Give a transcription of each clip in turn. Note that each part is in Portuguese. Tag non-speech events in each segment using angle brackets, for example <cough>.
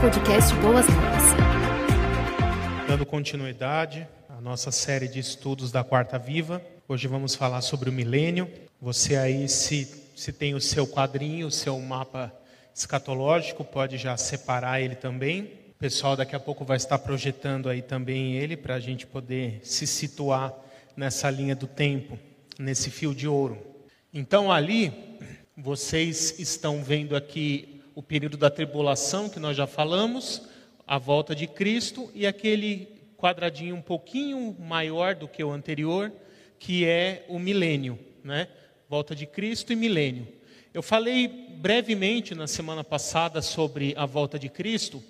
podcast Boas Novas. Dando continuidade à nossa série de estudos da Quarta Viva, hoje vamos falar sobre o milênio. Você aí, se, se tem o seu quadrinho, o seu mapa escatológico, pode já separar ele também. O pessoal daqui a pouco vai estar projetando aí também ele para a gente poder se situar nessa linha do tempo, nesse fio de ouro. Então ali vocês estão vendo aqui o período da tribulação que nós já falamos, a volta de Cristo e aquele quadradinho um pouquinho maior do que o anterior, que é o milênio, né? Volta de Cristo e milênio. Eu falei brevemente na semana passada sobre a volta de Cristo,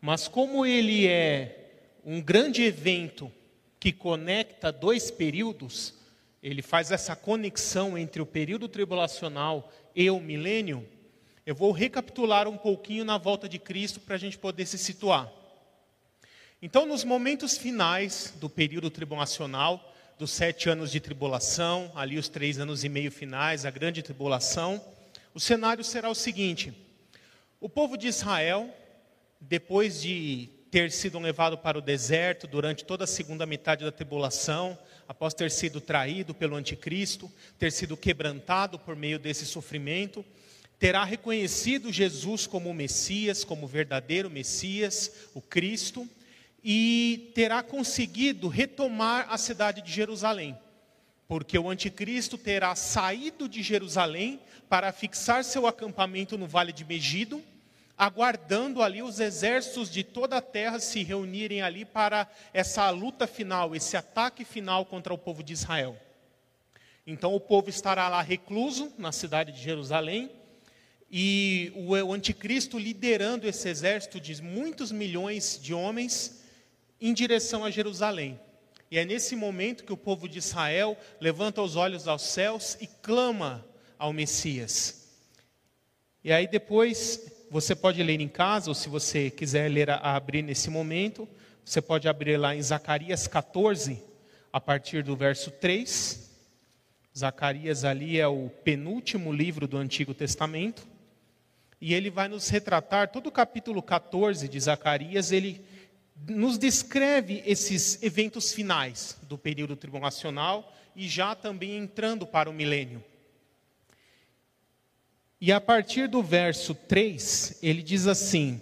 mas como ele é um grande evento que conecta dois períodos, ele faz essa conexão entre o período tribulacional e o milênio. Eu vou recapitular um pouquinho na volta de Cristo para a gente poder se situar. Então, nos momentos finais do período tribulacional, dos sete anos de tribulação, ali os três anos e meio finais, a grande tribulação, o cenário será o seguinte: o povo de Israel, depois de ter sido levado para o deserto durante toda a segunda metade da tribulação, após ter sido traído pelo anticristo, ter sido quebrantado por meio desse sofrimento, terá reconhecido Jesus como o Messias, como o verdadeiro Messias, o Cristo, e terá conseguido retomar a cidade de Jerusalém. Porque o anticristo terá saído de Jerusalém para fixar seu acampamento no vale de Megido, aguardando ali os exércitos de toda a terra se reunirem ali para essa luta final, esse ataque final contra o povo de Israel. Então o povo estará lá recluso na cidade de Jerusalém e o anticristo liderando esse exército de muitos milhões de homens em direção a Jerusalém. E é nesse momento que o povo de Israel levanta os olhos aos céus e clama ao Messias. E aí depois você pode ler em casa, ou se você quiser ler a, abrir nesse momento, você pode abrir lá em Zacarias 14, a partir do verso 3. Zacarias ali é o penúltimo livro do Antigo Testamento. E ele vai nos retratar, todo o capítulo 14 de Zacarias, ele nos descreve esses eventos finais do período tribulacional e já também entrando para o milênio. E a partir do verso 3, ele diz assim: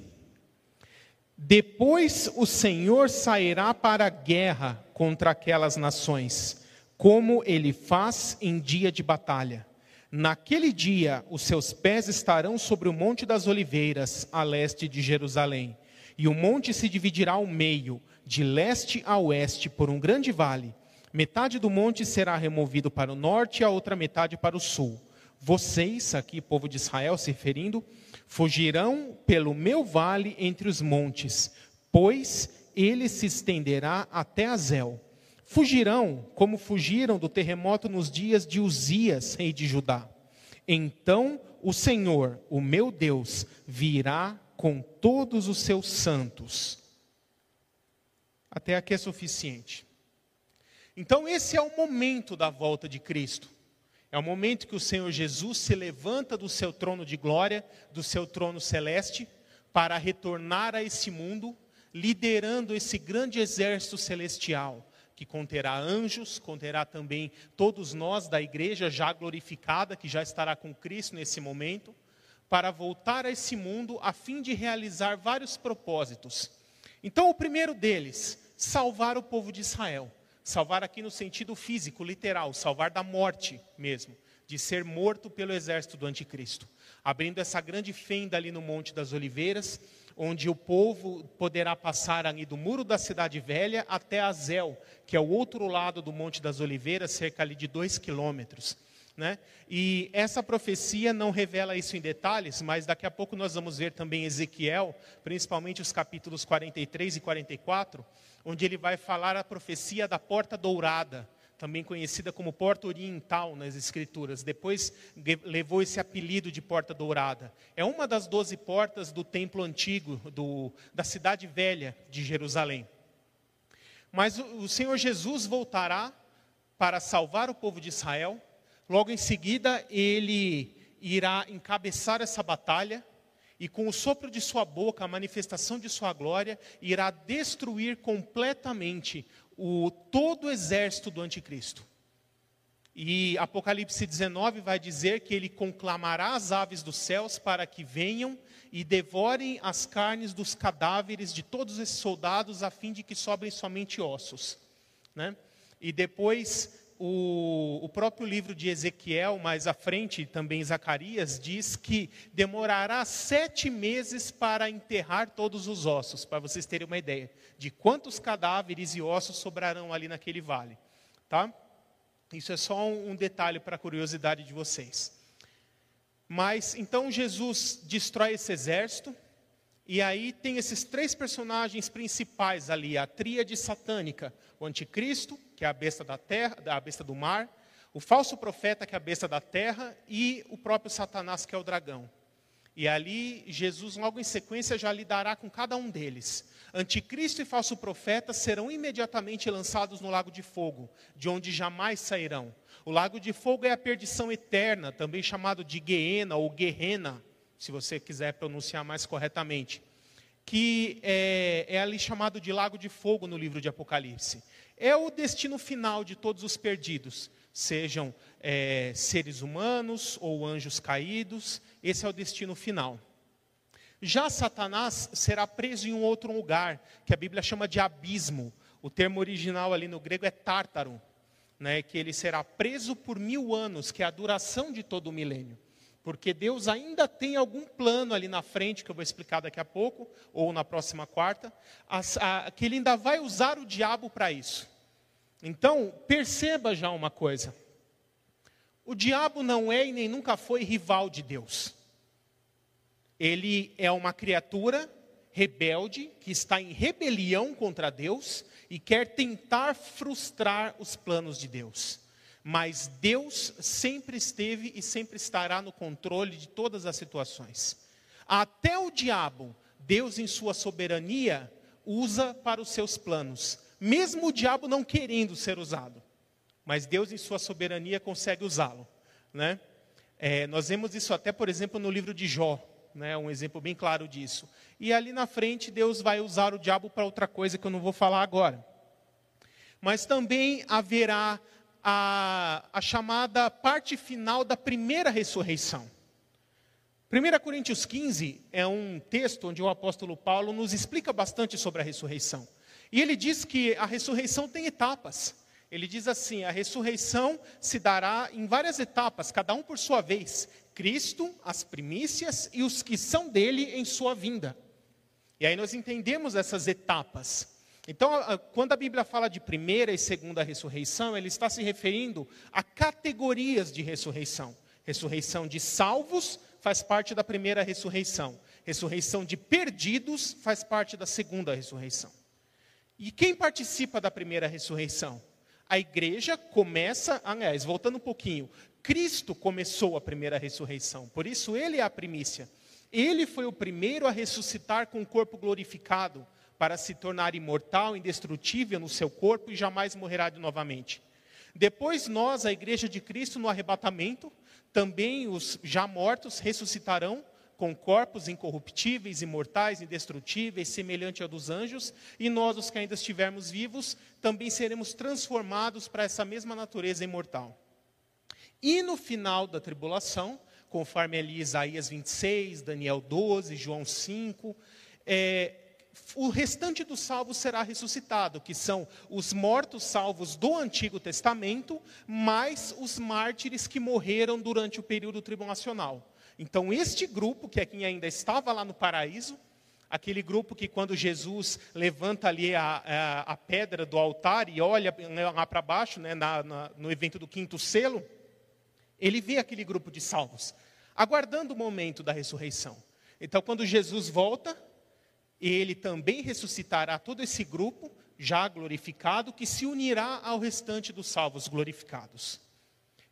Depois o Senhor sairá para a guerra contra aquelas nações, como ele faz em dia de batalha. Naquele dia, os seus pés estarão sobre o Monte das Oliveiras, a leste de Jerusalém. E o monte se dividirá ao meio, de leste a oeste, por um grande vale. Metade do monte será removido para o norte e a outra metade para o sul. Vocês, aqui, povo de Israel, se referindo, fugirão pelo meu vale entre os montes, pois ele se estenderá até Azel. Fugirão como fugiram do terremoto nos dias de Uzias, rei de Judá. Então o Senhor, o meu Deus, virá com todos os seus santos. Até aqui é suficiente. Então, esse é o momento da volta de Cristo. É o momento que o Senhor Jesus se levanta do seu trono de glória, do seu trono celeste, para retornar a esse mundo, liderando esse grande exército celestial, que conterá anjos, conterá também todos nós da igreja já glorificada, que já estará com Cristo nesse momento, para voltar a esse mundo a fim de realizar vários propósitos. Então, o primeiro deles, salvar o povo de Israel. Salvar aqui no sentido físico, literal, salvar da morte mesmo, de ser morto pelo exército do anticristo. Abrindo essa grande fenda ali no Monte das Oliveiras, onde o povo poderá passar ali do muro da cidade velha até Azel, que é o outro lado do Monte das Oliveiras, cerca ali de dois quilômetros. Né? E essa profecia não revela isso em detalhes, mas daqui a pouco nós vamos ver também Ezequiel, principalmente os capítulos 43 e 44, onde ele vai falar a profecia da porta dourada, também conhecida como porta oriental nas escrituras. Depois levou esse apelido de porta dourada. É uma das doze portas do templo antigo, do, da cidade velha de Jerusalém. Mas o, Senhor Jesus voltará para salvar o povo de Israel Logo em seguida, ele irá encabeçar essa batalha. e com o sopro de sua boca, a manifestação de sua glória, irá destruir completamente o todo o exército do anticristo. E Apocalipse 19 vai dizer que ele conclamará as aves dos céus para que venham e devorem as carnes dos cadáveres de todos esses soldados, a fim de que sobrem somente ossos. Né? E depois o, o, próprio livro de Ezequiel, mais à frente, também Zacarias, diz que demorará sete meses para enterrar todos os ossos, para vocês terem uma ideia de quantos cadáveres e ossos sobrarão ali naquele vale. Tá? Isso é só um, um detalhe para a curiosidade de vocês. Mas então Jesus destrói esse exército, e aí tem esses três personagens principais ali, a tríade satânica, o anticristo, que é a besta da terra, a besta do mar, o falso profeta, que é a besta da terra, e o próprio Satanás, que é o dragão. E ali Jesus, logo em sequência, já lidará com cada um deles. Anticristo e falso profeta serão imediatamente lançados no lago de fogo, de onde jamais sairão. O lago de fogo é a perdição eterna, também chamado de Geena ou Guerrena, se você quiser pronunciar mais corretamente, que é, é ali chamado de lago de fogo no livro de Apocalipse. É o destino final de todos os perdidos, sejam é, seres humanos ou anjos caídos, esse é o destino final. Já Satanás será preso em um outro lugar, que a Bíblia chama de abismo. O termo original ali no grego é tártaro, né, que ele será preso por mil anos, que é a duração de todo o milênio. Porque Deus ainda tem algum plano ali na frente, que eu vou explicar daqui a pouco, ou na próxima quarta, que ele ainda vai usar o diabo para isso. Então, perceba já uma coisa: o diabo não é e nem nunca foi rival de Deus. Ele é uma criatura rebelde que está em rebelião contra Deus e quer tentar frustrar os planos de Deus. Mas Deus sempre esteve e sempre estará no controle de todas as situações. Até o diabo, Deus em sua soberania, usa para os seus planos, mesmo o diabo não querendo ser usado. Mas Deus em sua soberania consegue usá-lo. Né? É, nós vemos isso até, por exemplo, no livro de Jó né, um exemplo bem claro disso. E ali na frente, Deus vai usar o diabo para outra coisa que eu não vou falar agora. Mas também haverá a, a chamada parte final da primeira ressurreição. 1 Coríntios 15 é um texto onde o apóstolo Paulo nos explica bastante sobre a ressurreição. E ele diz que a ressurreição tem etapas. Ele diz assim: a ressurreição se dará em várias etapas, cada um por sua vez. Cristo, as primícias e os que são dele em sua vinda. E aí nós entendemos essas etapas. Então, quando a Bíblia fala de primeira e segunda ressurreição, ele está se referindo a categorias de ressurreição. Ressurreição de salvos faz parte da primeira ressurreição. Ressurreição de perdidos faz parte da segunda ressurreição. E quem participa da primeira ressurreição? A igreja começa, aliás, voltando um pouquinho, Cristo começou a primeira ressurreição, por isso ele é a primícia. Ele foi o primeiro a ressuscitar com o corpo glorificado, para se tornar imortal, indestrutível no seu corpo e jamais morrerá de novamente. Depois nós, a igreja de Cristo, no arrebatamento, também os já mortos ressuscitarão com corpos incorruptíveis, imortais, indestrutíveis, semelhante ao dos anjos, e nós, os que ainda estivermos vivos, também seremos transformados para essa mesma natureza imortal. E no final da tribulação, conforme ali Isaías 26, Daniel 12, João 5, é, o restante dos salvos será ressuscitado, que são os mortos salvos do Antigo Testamento, mais os mártires que morreram durante o período tribulacional. Então, este grupo, que é quem ainda estava lá no paraíso, aquele grupo que quando Jesus levanta ali a, a, a pedra do altar e olha lá para baixo, né, na, na, no evento do quinto selo, ele vê aquele grupo de salvos, aguardando o momento da ressurreição. Então, quando Jesus volta, ele também ressuscitará todo esse grupo, já glorificado, que se unirá ao restante dos salvos glorificados.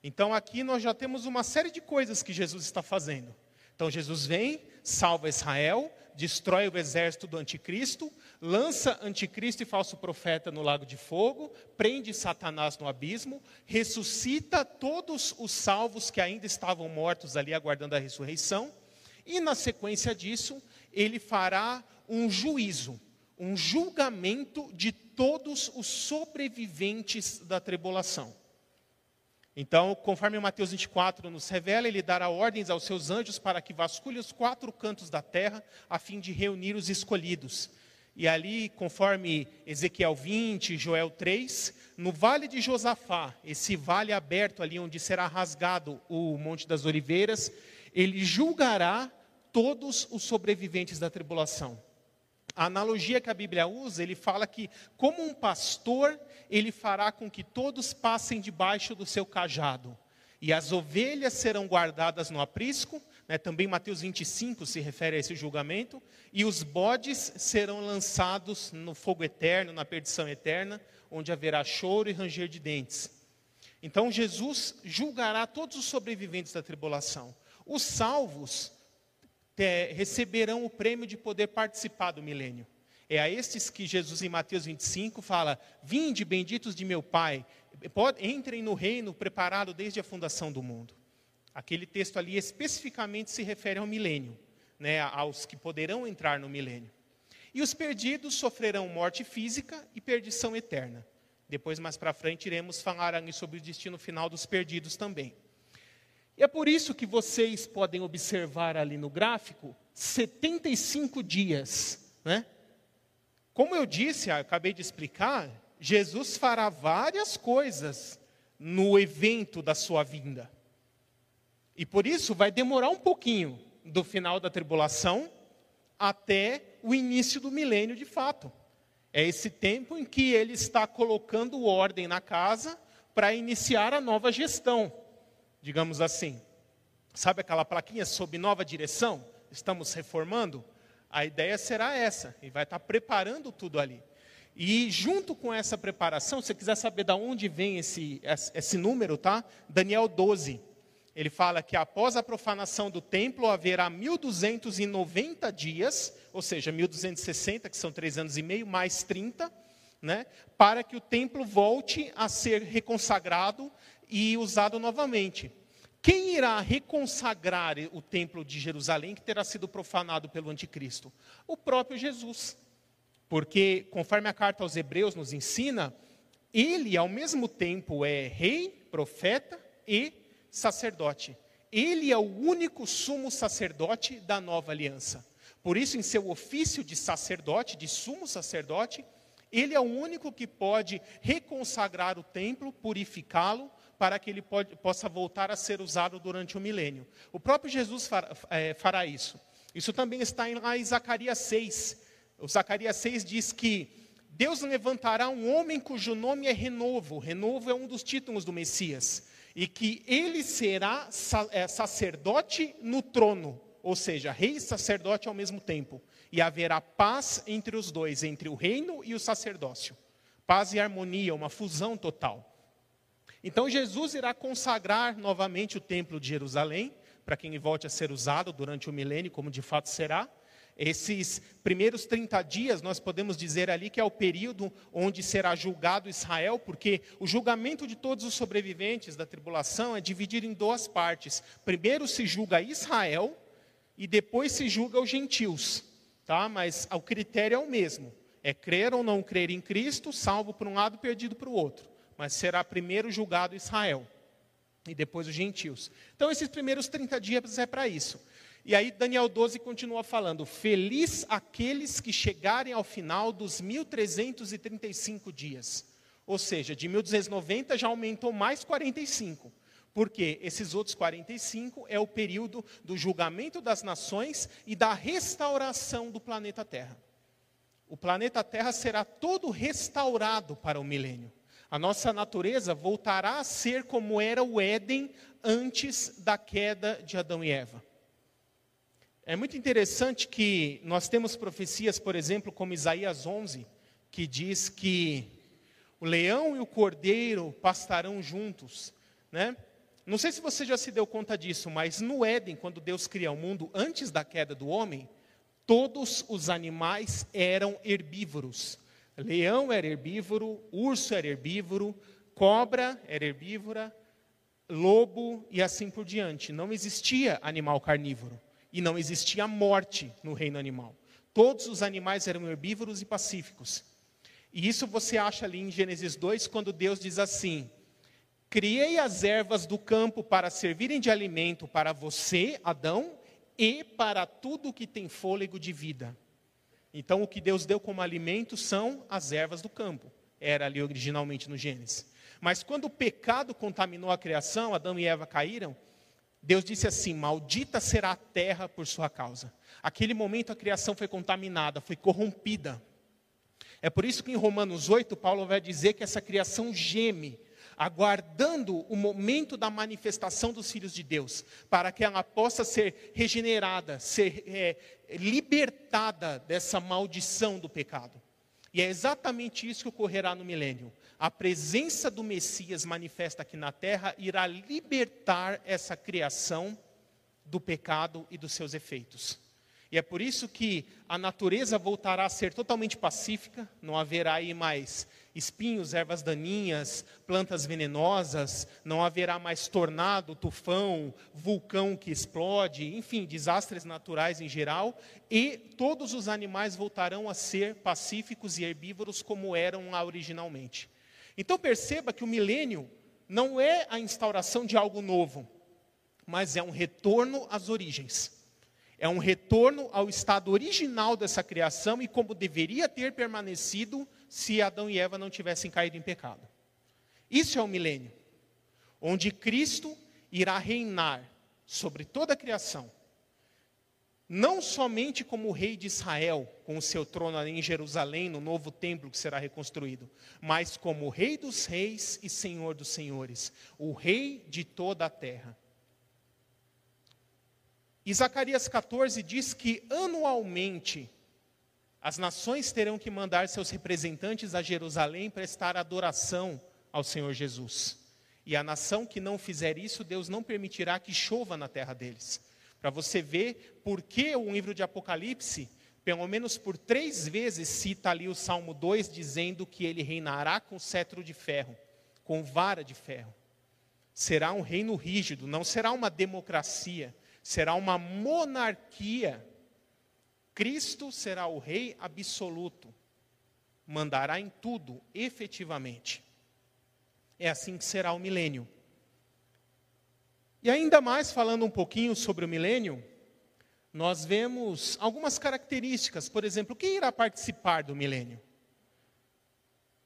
Então, aqui nós já temos uma série de coisas que Jesus está fazendo. Então, Jesus vem, salva Israel, destrói o exército do anticristo, lança anticristo e falso profeta no lago de fogo, prende Satanás no abismo, ressuscita todos os salvos que ainda estavam mortos ali aguardando a ressurreição, E na sequência disso, ele fará um juízo, um julgamento de todos os sobreviventes da tribulação. Então, conforme Mateus 24 nos revela, ele dará ordens aos seus anjos para que vasculhem os quatro cantos da terra, a fim de reunir os escolhidos. E ali, conforme Ezequiel 20, Joel 3, no vale de Josafá, esse vale aberto ali onde será rasgado o Monte das Oliveiras, ele julgará todos os sobreviventes da tribulação. A analogia que a Bíblia usa, ele fala que, como um pastor, ele fará com que todos passem debaixo do seu cajado. E as ovelhas serão guardadas no aprisco, né, também Mateus 25 se refere a esse julgamento, e os bodes serão lançados no fogo eterno, na perdição eterna, onde haverá choro e ranger de dentes. Então Jesus julgará todos os sobreviventes da tribulação. Os salvos receberão o prêmio de poder participar do milênio. É a estes que Jesus em Mateus 25 fala: Vinde, benditos de meu Pai, entrem no reino preparado desde a fundação do mundo. Aquele texto ali especificamente se refere ao milênio, né, aos que poderão entrar no milênio. E os perdidos sofrerão morte física e perdição eterna. Depois, mais para frente, iremos falar sobre o destino final dos perdidos também. E é por isso que vocês podem observar ali no gráfico 75 dias. Né? Como eu disse, acabei de explicar, Jesus fará várias coisas no evento da sua vinda. E por isso vai demorar um pouquinho do final da tribulação até o início do milênio de fato. É esse tempo em que ele está colocando ordem na casa para iniciar a nova gestão, digamos assim. Sabe aquela plaquinha sob nova direção? Estamos reformando? A ideia será essa, e vai estar preparando tudo ali. E junto com essa preparação, se você quiser saber de onde vem esse, esse número, tá? Daniel 12 ele fala que após a profanação do templo haverá 1290 dias, ou seja, 1260, que são três anos e meio, mais 30, né, para que o templo volte a ser reconsagrado e usado novamente. Quem irá reconsagrar o templo de Jerusalém que terá sido profanado pelo anticristo? O próprio Jesus. Porque, conforme a carta aos Hebreus nos ensina, ele ao mesmo tempo é rei, profeta e sacerdote. Ele é o único sumo sacerdote da nova aliança. Por isso, em seu ofício de sacerdote, de sumo sacerdote, ele é o único que pode reconsagrar o templo, purificá-lo, para que ele pode, possa voltar a ser usado durante o milênio. O próprio Jesus fará, é, fará isso. Isso também está em, lá em Zacarias 6. O Zacarias 6 diz que Deus levantará um homem cujo nome é Renovo. Renovo é um dos títulos do Messias e que ele será é, sacerdote no trono, ou seja, rei e sacerdote ao mesmo tempo. E haverá paz entre os dois, entre o reino e o sacerdócio. Paz e harmonia, uma fusão total. Então Jesus irá consagrar novamente o templo de Jerusalém, para que ele volte a ser usado durante o milênio, como de fato será. Esses primeiros 30 dias, nós podemos dizer ali que é o período onde será julgado Israel, porque o julgamento de todos os sobreviventes da tribulação é dividido em duas partes. Primeiro se julga Israel e depois se julga os gentios, tá? Mas o critério é o mesmo: é crer ou não crer em Cristo, salvo por um lado, perdido para o outro. Mas será primeiro julgado Israel e depois os gentios. Então, esses primeiros 30 dias é para isso. E aí Daniel 12 continua falando: Feliz aqueles que chegarem ao final dos 1335 dias. Ou seja, de 1290 já aumentou mais 45. Porque esses outros 45 é o período do julgamento das nações e da restauração do planeta Terra. O planeta Terra será todo restaurado para o milênio. A nossa natureza voltará a ser como era o Éden antes da queda de Adão e Eva. É muito interessante que nós temos profecias, por exemplo, como Isaías 11, que diz que o leão e o cordeiro pastarão juntos, né? Não sei se você já se deu conta disso, mas no Éden, quando Deus cria o mundo, antes da queda do homem, todos os animais eram herbívoros. Leão era herbívoro, urso era herbívoro, cobra era herbívora, lobo e assim por diante. Não existia animal carnívoro. e não existia morte no reino animal. Todos os animais eram herbívoros e pacíficos. E isso você acha ali em Gênesis 2, quando Deus diz assim: Criei as ervas do campo para servirem de alimento para você, Adão, e para tudo que tem fôlego de vida. Então, o que Deus deu como alimento são as ervas do campo. Era ali originalmente no Gênesis. Mas quando o pecado contaminou a criação, Adão e Eva caíram, Deus disse assim: Maldita será a terra por sua causa. Aquele momento a criação foi contaminada, foi corrompida. É por isso que em Romanos 8, Paulo vai dizer que essa criação geme, aguardando o momento da manifestação dos filhos de Deus, para que ela possa ser regenerada, ser é, libertada dessa maldição do pecado. E é exatamente isso que ocorrerá no milênio. A presença do Messias manifesta aqui na terra irá libertar essa criação do pecado e dos seus efeitos. E é por isso que a natureza voltará a ser totalmente pacífica, não haverá aí mais espinhos, ervas daninhas, plantas venenosas, não haverá mais tornado, tufão, vulcão que explode, enfim, desastres naturais em geral, e todos os animais voltarão a ser pacíficos e herbívoros como eram lá originalmente. Então perceba que o milênio não é a instauração de algo novo, mas é um retorno às origens. É um retorno ao estado original dessa criação e como deveria ter permanecido se Adão e Eva não tivessem caído em pecado. Isso é o milênio, onde Cristo irá reinar sobre toda a criação, não somente como rei de Israel, com o seu trono em Jerusalém, no novo templo que será reconstruído, mas como rei dos reis e senhor dos senhores, o rei de toda a terra. E Zacarias 14 diz que anualmente as nações terão que mandar seus representantes a Jerusalém prestar adoração ao Senhor Jesus. E a nação que não fizer isso, Deus não permitirá que chova na terra deles. Para você ver por que o livro de Apocalipse, pelo menos por três vezes, cita ali o Salmo 2, dizendo que ele reinará com cetro de ferro, com vara de ferro. Será um reino rígido, não será uma democracia será uma monarquia. Cristo será o rei absoluto, mandará em tudo, efetivamente. É assim que será o milênio. E ainda mais falando um pouquinho sobre o milênio, nós vemos algumas características, por exemplo, quem irá participar do milênio?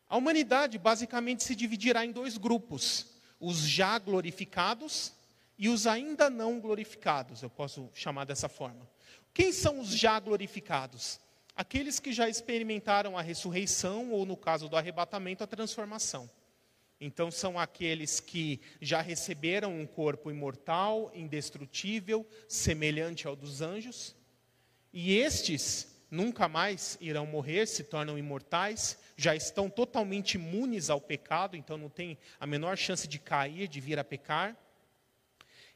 A humanidade basicamente se dividirá em dois grupos: os já glorificados e os ainda não glorificados, eu posso chamar dessa forma. Quem são os já glorificados? Aqueles que já experimentaram a ressurreição, ou no caso do arrebatamento, a transformação. Então, são aqueles que já receberam um corpo imortal, indestrutível, semelhante ao dos anjos. E estes nunca mais irão morrer, se tornam imortais, já estão totalmente imunes ao pecado, então não tem a menor chance de cair, de vir a pecar.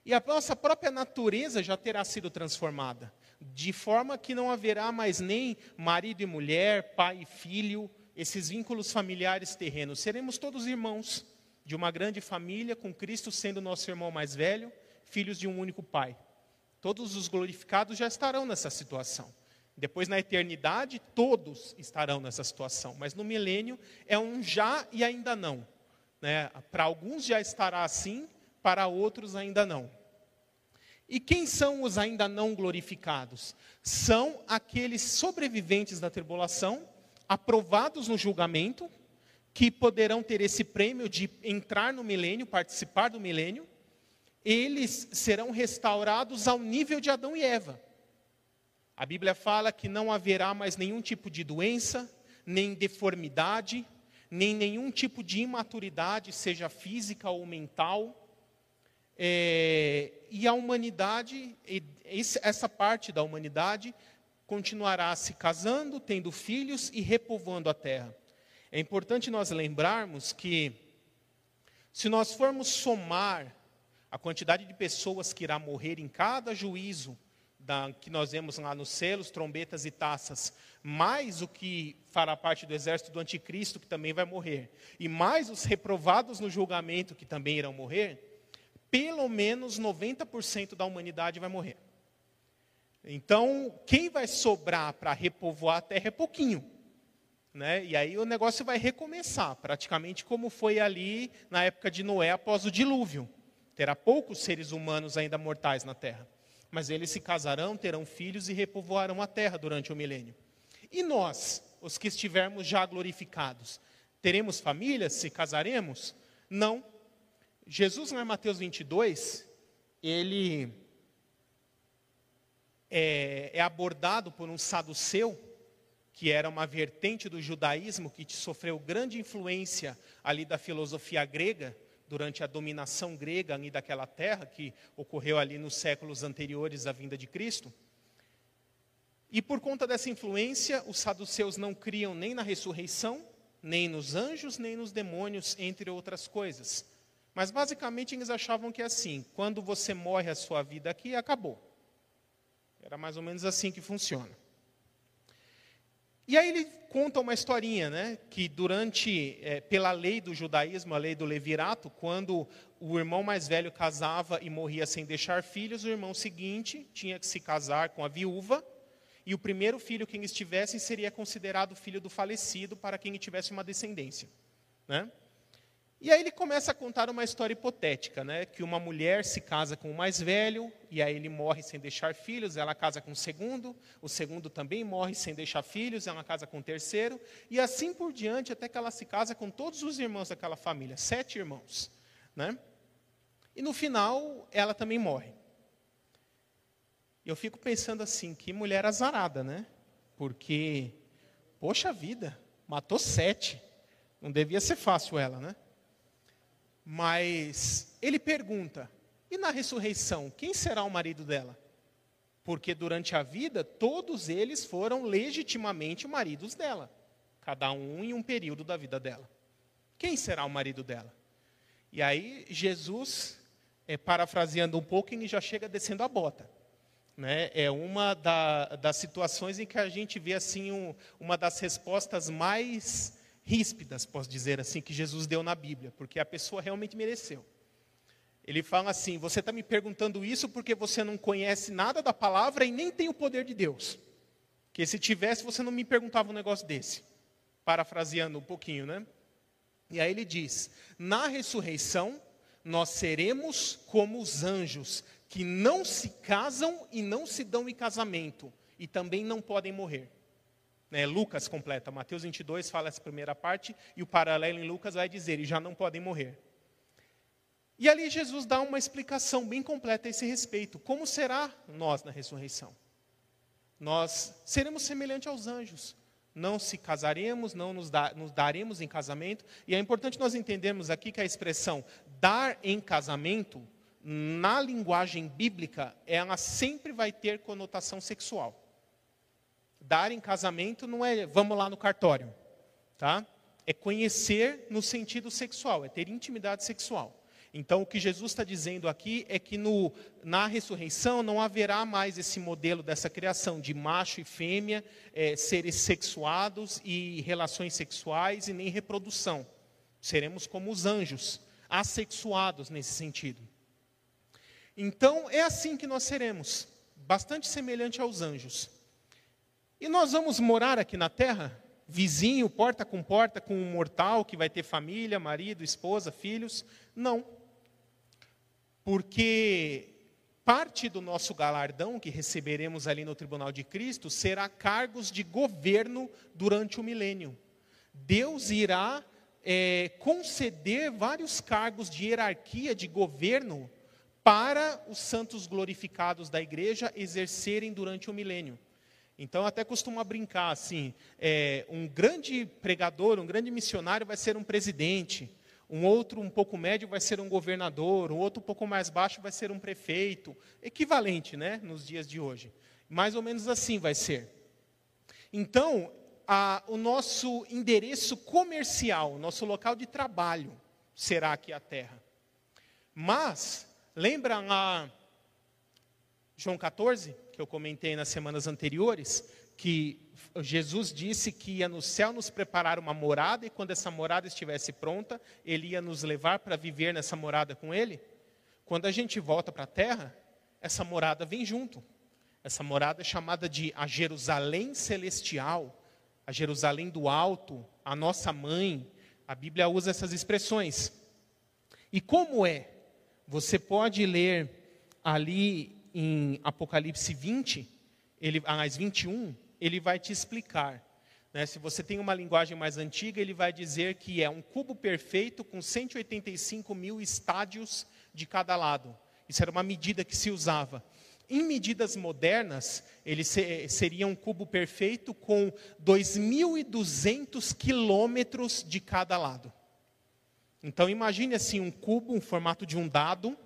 E a nossa própria natureza já terá sido transformada, de forma que não haverá mais nem marido e mulher, pai e filho, esses vínculos familiares terrenos. Seremos todos irmãos de uma grande família, com Cristo sendo nosso irmão mais velho, filhos de um único pai. Todos os glorificados já estarão nessa situação. Depois, na eternidade, todos estarão nessa situação. Mas no milênio é um já e ainda não. Né? Para alguns já estará assim, para outros ainda não. E quem são os ainda não glorificados? São aqueles sobreviventes da tribulação, aprovados no julgamento, que poderão ter esse prêmio de entrar no milênio, participar do milênio. Eles serão restaurados ao nível de Adão e Eva. A Bíblia fala que não haverá mais nenhum tipo de doença, nem deformidade, nem nenhum tipo de imaturidade, seja física ou mental é, e a humanidade, essa parte da humanidade, continuará se casando, tendo filhos e repovoando a terra. É importante nós lembrarmos que, se nós formos somar a quantidade de pessoas que irá morrer em cada juízo da, que nós vemos lá nos selos, trombetas e taças, mais o que fará parte do exército do anticristo, que também vai morrer, e mais os reprovados no julgamento, que também irão morrer, pelo menos 90% da humanidade vai morrer. Então, quem vai sobrar para repovoar a terra é pouquinho. Né? E aí o negócio vai recomeçar, praticamente como foi ali na época de Noé após o dilúvio. Terá poucos seres humanos ainda mortais na terra. Mas eles se casarão, terão filhos e repovoarão a terra durante o milênio. E nós, os que estivermos já glorificados, teremos famílias, se casaremos? Não. Jesus, em Mateus 22, ele é, é abordado por um saduceu, que era uma vertente do judaísmo que sofreu grande influência ali da filosofia grega, durante a dominação grega ali daquela terra, que ocorreu ali nos séculos anteriores à vinda de Cristo. E por conta dessa influência, os saduceus não criam nem na ressurreição, nem nos anjos, nem nos demônios, entre outras coisas. Mas basicamente eles achavam que é assim: quando você morre a sua vida aqui, acabou. Era mais ou menos assim que funciona. E aí ele conta uma historinha, né? Que durante, é, pela lei do judaísmo, a lei do levirato, quando o irmão mais velho casava e morria sem deixar filhos, o irmão seguinte tinha que se casar com a viúva, e o primeiro filho que eles tivessem seria considerado filho do falecido para quem tivesse uma descendência, né? E aí ele começa a contar uma história hipotética, né? Que uma mulher se casa com o mais velho, e aí ele morre sem deixar filhos, ela casa com o segundo, o segundo também morre sem deixar filhos, ela casa com o terceiro, e assim por diante, até que ela se casa com todos os irmãos daquela família, sete irmãos, né? E no final, ela também morre. Eu fico pensando assim, que mulher azarada, né? Porque, poxa vida, matou sete. Não devia ser fácil ela, né? Mas ele pergunta: e na ressurreição, quem será o marido dela? Porque durante a vida, todos eles foram legitimamente maridos dela, cada um em um período da vida dela. Quem será o marido dela? E aí, Jesus, é, parafraseando um pouco, ele já chega descendo a bota. Né? É uma da, das situações em que a gente vê assim um, uma das respostas mais ríspidas, posso dizer assim, que Jesus deu na Bíblia, porque a pessoa realmente mereceu. Ele fala assim: Você está me perguntando isso porque você não conhece nada da palavra e nem tem o poder de Deus. Que se tivesse, você não me perguntava um negócio desse. Parafraseando um pouquinho, né? E aí ele diz: Na ressurreição, nós seremos como os anjos, que não se casam e não se dão em casamento, e também não podem morrer. Né, Lucas completa, Mateus 22 fala essa primeira parte, e o paralelo em Lucas vai dizer, e já não podem morrer. E ali Jesus dá uma explicação bem completa a esse respeito. Como será nós na ressurreição? Nós seremos semelhantes aos anjos. Não se casaremos, não nos, da, nos daremos em casamento. E é importante nós entendermos aqui que a expressão dar em casamento, na linguagem bíblica, ela sempre vai ter conotação sexual dar em casamento não é vamos lá no cartório, tá? É conhecer no sentido sexual, é ter intimidade sexual. Então, o que Jesus está dizendo aqui é que no, na ressurreição não haverá mais esse modelo dessa criação de macho e fêmea, é, seres sexuados e relações sexuais e nem reprodução. Seremos como os anjos, assexuados nesse sentido. Então, é assim que nós seremos, bastante semelhante aos anjos. E nós vamos morar aqui na terra, vizinho, porta com porta, com um mortal que vai ter família, marido, esposa, filhos? Não. Porque parte do nosso galardão que receberemos ali no tribunal de Cristo será cargos de governo durante o milênio. Deus irá é, conceder vários cargos de hierarquia, de governo, para os santos glorificados da igreja exercerem durante o milênio. Então, até costuma brincar assim: é, um grande pregador, um grande missionário vai ser um presidente, um outro um pouco médio vai ser um governador, um outro um pouco mais baixo vai ser um prefeito, equivalente, né, nos dias de hoje. Mais ou menos assim vai ser. Então, a, o nosso endereço comercial, nosso local de trabalho será aqui a terra. Mas, lembra lá João 14? Que eu comentei nas semanas anteriores, que Jesus disse que ia no céu nos preparar uma morada e quando essa morada estivesse pronta, ele ia nos levar para viver nessa morada com ele. Quando a gente volta para a terra, essa morada vem junto. Essa morada é chamada de a Jerusalém celestial, a Jerusalém do alto, a nossa mãe. A Bíblia usa essas expressões. E como é? Você pode ler ali em Apocalipse 20, ele, aliás, 21, ele vai te explicar. Né? Se você tem uma linguagem mais antiga, ele vai dizer que é um cubo perfeito com 185 mil estádios de cada lado. Isso era uma medida que se usava. Em medidas modernas, ele seria um cubo perfeito com 2.200 quilômetros de cada lado. Então imagine assim um cubo, um formato de um dado,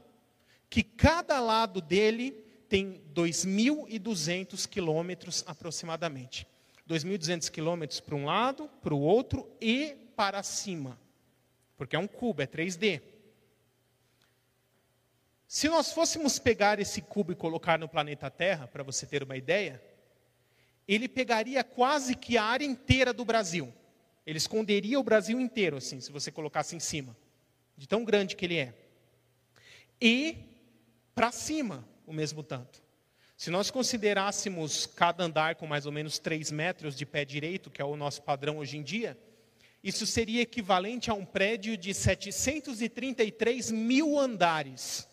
que cada lado dele tem 2.200 quilômetros aproximadamente. 2.200 quilômetros para um lado, para o outro e para cima. Porque é um cubo, é 3D. Se nós fôssemos pegar esse cubo e colocar no planeta Terra, para você ter uma ideia, ele pegaria quase que a área inteira do Brasil. Ele esconderia o Brasil inteiro, assim, se você colocasse em cima, de tão grande que ele é. E para cima o mesmo tanto. Se nós considerássemos cada andar com mais ou menos 3 metros de pé direito, que é o nosso padrão hoje em dia, isso seria equivalente a um prédio de 733 mil andares.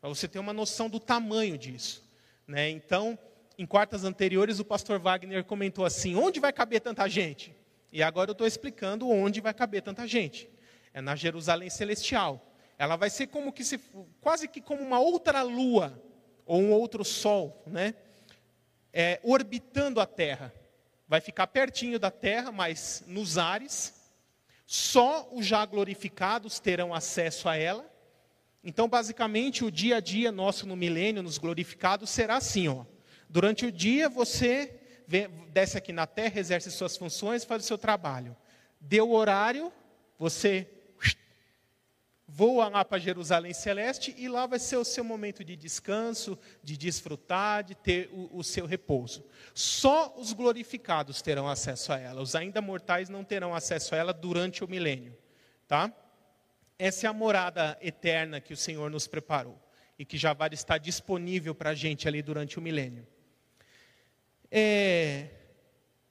Para você ter uma noção do tamanho disso. Né? Então, em quartas anteriores, o pastor Wagner comentou assim: onde vai caber tanta gente? E agora eu estou explicando onde vai caber tanta gente. É na Jerusalém Celestial. Ela vai ser como que se, quase que como uma outra lua ou um outro sol, né? É, orbitando a Terra. Vai ficar pertinho da Terra, mas nos ares. Só os já glorificados terão acesso a ela. Então, basicamente, o dia a dia nosso no milênio, nos glorificados, será assim: ó. durante o dia você vem, desce aqui na terra, exerce suas funções, faz o seu trabalho. Deu o horário, você voa lá para Jerusalém Celeste e lá vai ser o seu momento de descanso, de desfrutar, de ter o, o, seu repouso. Só os glorificados terão acesso a ela, os ainda mortais não terão acesso a ela durante o milênio. Tá? Essa é a morada eterna que o Senhor nos preparou e que já vai estar disponível para a gente ali durante o milênio. É...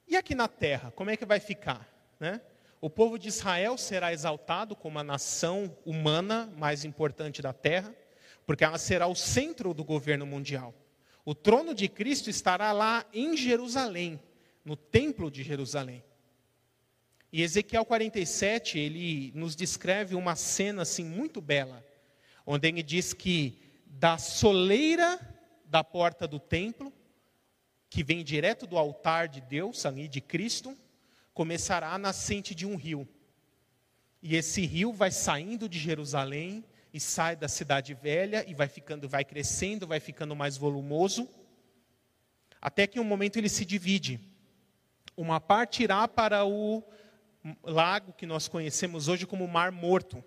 E aqui na terra, como é que vai ficar? Né? O povo de Israel será exaltado como a nação humana mais importante da terra, porque ela será o centro do governo mundial. O trono de Cristo estará lá em Jerusalém, no templo de Jerusalém. E Ezequiel 47, ele nos descreve uma cena assim muito bela, onde ele diz que da soleira da porta do templo, que vem direto do altar de Deus, ali de Cristo, começará a nascente de um rio. E esse rio vai saindo de Jerusalém e sai da cidade velha e vai ficando, vai crescendo, vai ficando mais volumoso, até que em um momento ele se divide. Uma parte irá para o lago que nós conhecemos hoje como Mar Morto.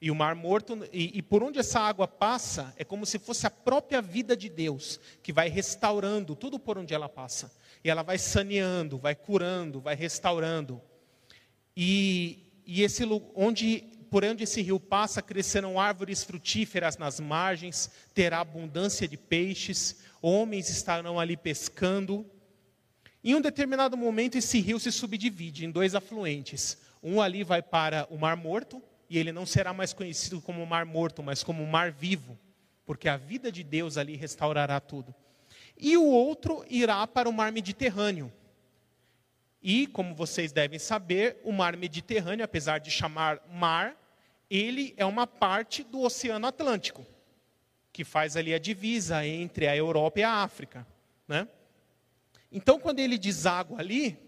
E o Mar Morto, e, e, por onde essa água passa, é como se fosse a própria vida de Deus, que vai restaurando tudo por onde ela passa. E ela vai saneando, vai curando, vai restaurando. E, e esse onde por onde esse rio passa, crescerão árvores frutíferas nas margens, terá abundância de peixes, homens estarão ali pescando. Em um determinado momento, esse rio se subdivide em dois afluentes. Um ali vai para o Mar Morto, e ele não será mais conhecido como Mar Morto, mas como Mar Vivo, porque a vida de Deus ali restaurará tudo e o outro irá para o mar Mediterrâneo. E, como vocês devem saber, o mar Mediterrâneo, apesar de chamar mar, ele é uma parte do Oceano Atlântico, que faz ali a divisa entre a Europa e a África. Né? Então, quando ele deságua ali,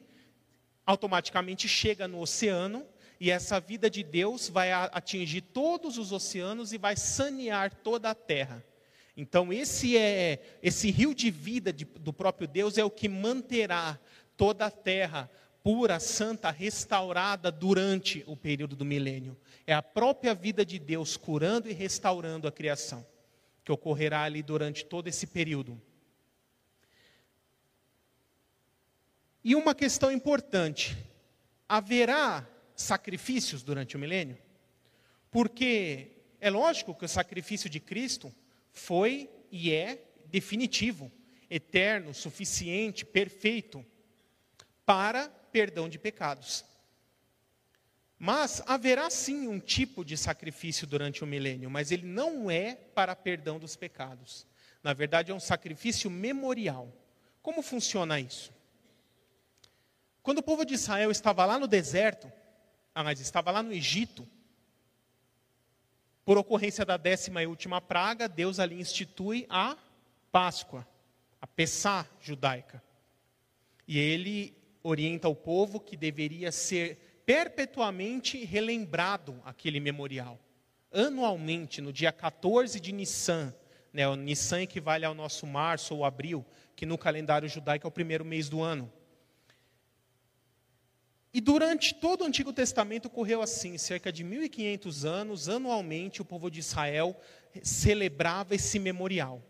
automaticamente chega no oceano, e essa vida de Deus vai atingir todos os oceanos e vai sanear toda a terra. Então, esse é esse rio de vida de, do próprio Deus é o que manterá toda a terra pura, santa, restaurada durante o período do milênio. É a própria vida de Deus curando e restaurando a criação, que ocorrerá ali durante todo esse período. E uma questão importante: haverá sacrifícios durante o milênio? Porque é lógico que o sacrifício de Cristo foi e é definitivo, eterno, suficiente, perfeito para perdão de pecados. Mas haverá sim um tipo de sacrifício durante o milênio, mas ele não é para perdão dos pecados. Na verdade, é um sacrifício memorial. Como funciona isso? Quando o povo de Israel estava lá no deserto, ah, mas estava lá no Egito, por ocorrência da décima e última praga, Deus ali institui a Páscoa, a Pessá judaica. E ele orienta o povo que deveria ser perpetuamente relembrado aquele memorial. Anualmente, no dia 14 de Nissan, né, o Nissan equivale ao nosso março ou abril, que no calendário judaico é o primeiro mês do ano. E durante todo o Antigo Testamento ocorreu assim, cerca de 1500 anos, anualmente o povo de Israel celebrava esse memorial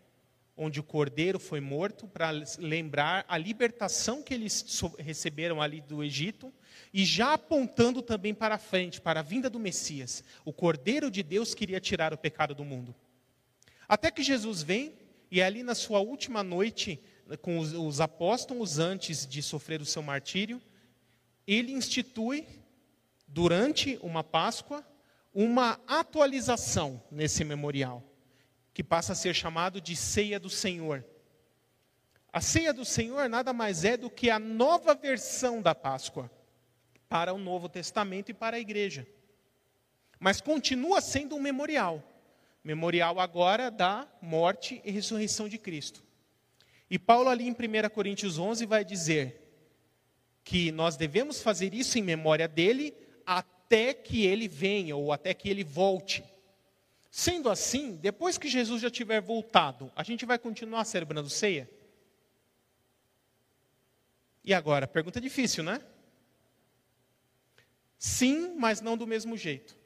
onde o cordeiro foi morto, para lembrar a libertação que eles receberam ali do Egito, e já apontando também para frente, para a vinda do Messias. O cordeiro de Deus queria tirar o pecado do mundo. Até que Jesus vem, e ali na sua última noite, com os, os apóstolos, antes de sofrer o seu martírio, ele institui, durante uma Páscoa, uma atualização nesse memorial que passa a ser chamado de ceia do Senhor. A ceia do Senhor nada mais é do que a nova versão da Páscoa para o Novo Testamento e para a igreja. Mas continua sendo um memorial. Memorial agora da morte e ressurreição de Cristo. E Paulo, ali em 1 Coríntios 11, vai dizer que nós devemos fazer isso em memória dele até que ele venha ou até que ele volte. Sendo assim, depois que Jesus já tiver voltado, a gente vai continuar celebrando ceia? E agora? Pergunta difícil, né? Sim, mas não do mesmo jeito.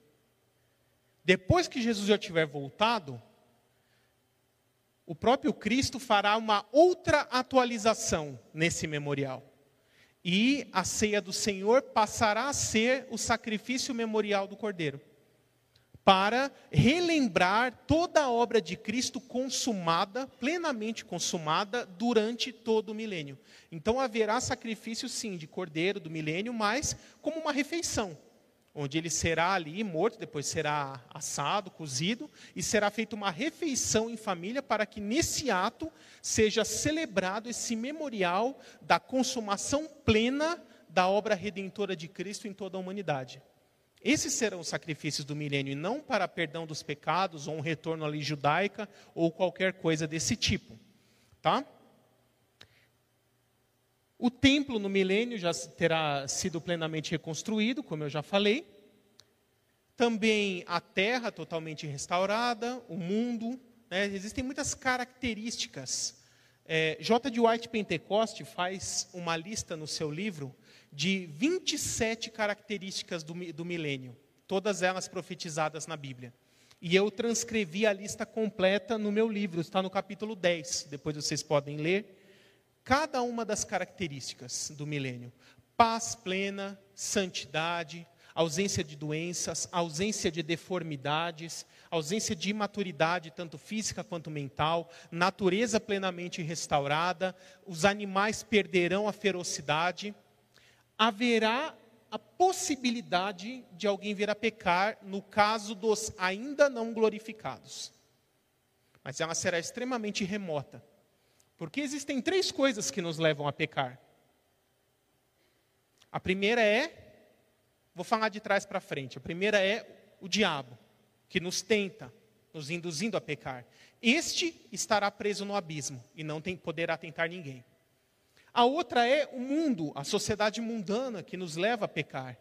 Depois que Jesus já tiver voltado, o próprio Cristo fará uma outra atualização nesse memorial. E a ceia do Senhor passará a ser o sacrifício memorial do Cordeiro para relembrar toda a obra de Cristo consumada, plenamente consumada, durante todo o milênio. Então haverá sacrifício, sim, de cordeiro do milênio, mas como uma refeição, onde ele será ali morto, depois será assado, cozido, e será feita uma refeição em família para que nesse ato seja celebrado esse memorial da consumação plena da obra redentora de Cristo em toda a humanidade. Esses serão os sacrifícios do milênio, e não para perdão dos pecados, ou um retorno à lei judaica, ou qualquer coisa desse tipo. Tá? O templo no milênio já terá sido plenamente reconstruído, como eu já falei. Também a terra totalmente restaurada, o mundo. Né? Existem muitas características. É, J. de White Pentecoste faz uma lista no seu livro de 27 características do, do milênio, todas elas profetizadas na Bíblia. E eu transcrevi a lista completa no meu livro, está no capítulo 10, depois vocês podem ler. Cada uma das características do milênio: paz plena, santidade, ausência de doenças, ausência de deformidades, ausência de imaturidade, tanto física quanto mental, natureza plenamente restaurada, os animais perderão a ferocidade haverá a possibilidade de alguém vir a pecar no caso dos ainda não glorificados. Mas ela será extremamente remota. Porque existem três coisas que nos levam a pecar. A primeira é, vou falar de trás para frente, a primeira é o diabo, que nos tenta, nos induzindo a pecar. Este estará preso no abismo e não tem, poderá tentar ninguém. A outra é o mundo, a sociedade mundana que nos leva a pecar.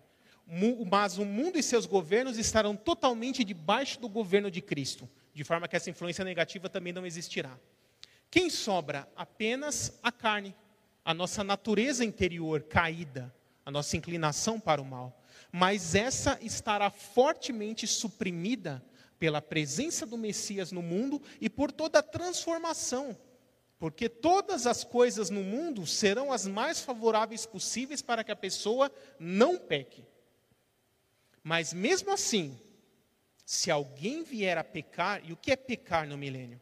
Mas o mundo e seus governos estarão totalmente debaixo do governo de Cristo, de forma que essa influência negativa também não existirá. Quem sobra? Apenas a carne, a nossa natureza interior caída, a nossa inclinação para o mal. Mas essa estará fortemente suprimida pela presença do Messias no mundo e por toda a transformação porque todas as coisas no mundo serão as mais favoráveis possíveis para que a pessoa não peque. Mas mesmo assim, se alguém vier a pecar, e o que é pecar no milênio?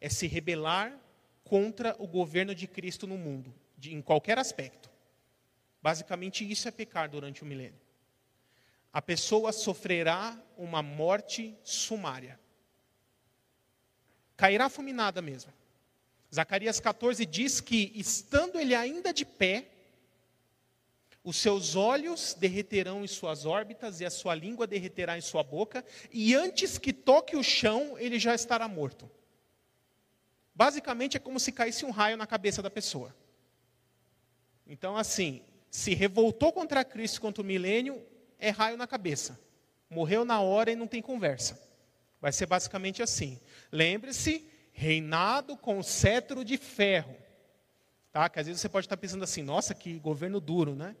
É se rebelar contra o governo de Cristo no mundo, de, em qualquer aspecto. Basicamente, isso é pecar durante o milênio. A pessoa sofrerá uma morte sumária. Cairá fulminada mesmo. Zacarias 14 diz que, estando ele ainda de pé, os seus olhos derreterão em suas órbitas e a sua língua derreterá em sua boca, e antes que toque o chão, ele já estará morto. Basicamente é como se caísse um raio na cabeça da pessoa. Então, assim, se revoltou contra Cristo, contra o milênio, é raio na cabeça. Morreu na hora e não tem conversa. Vai ser basicamente assim. Lembre-se, reinado com cetro de ferro. Tá? Que às vezes você pode estar pensando assim, nossa, que governo duro, né?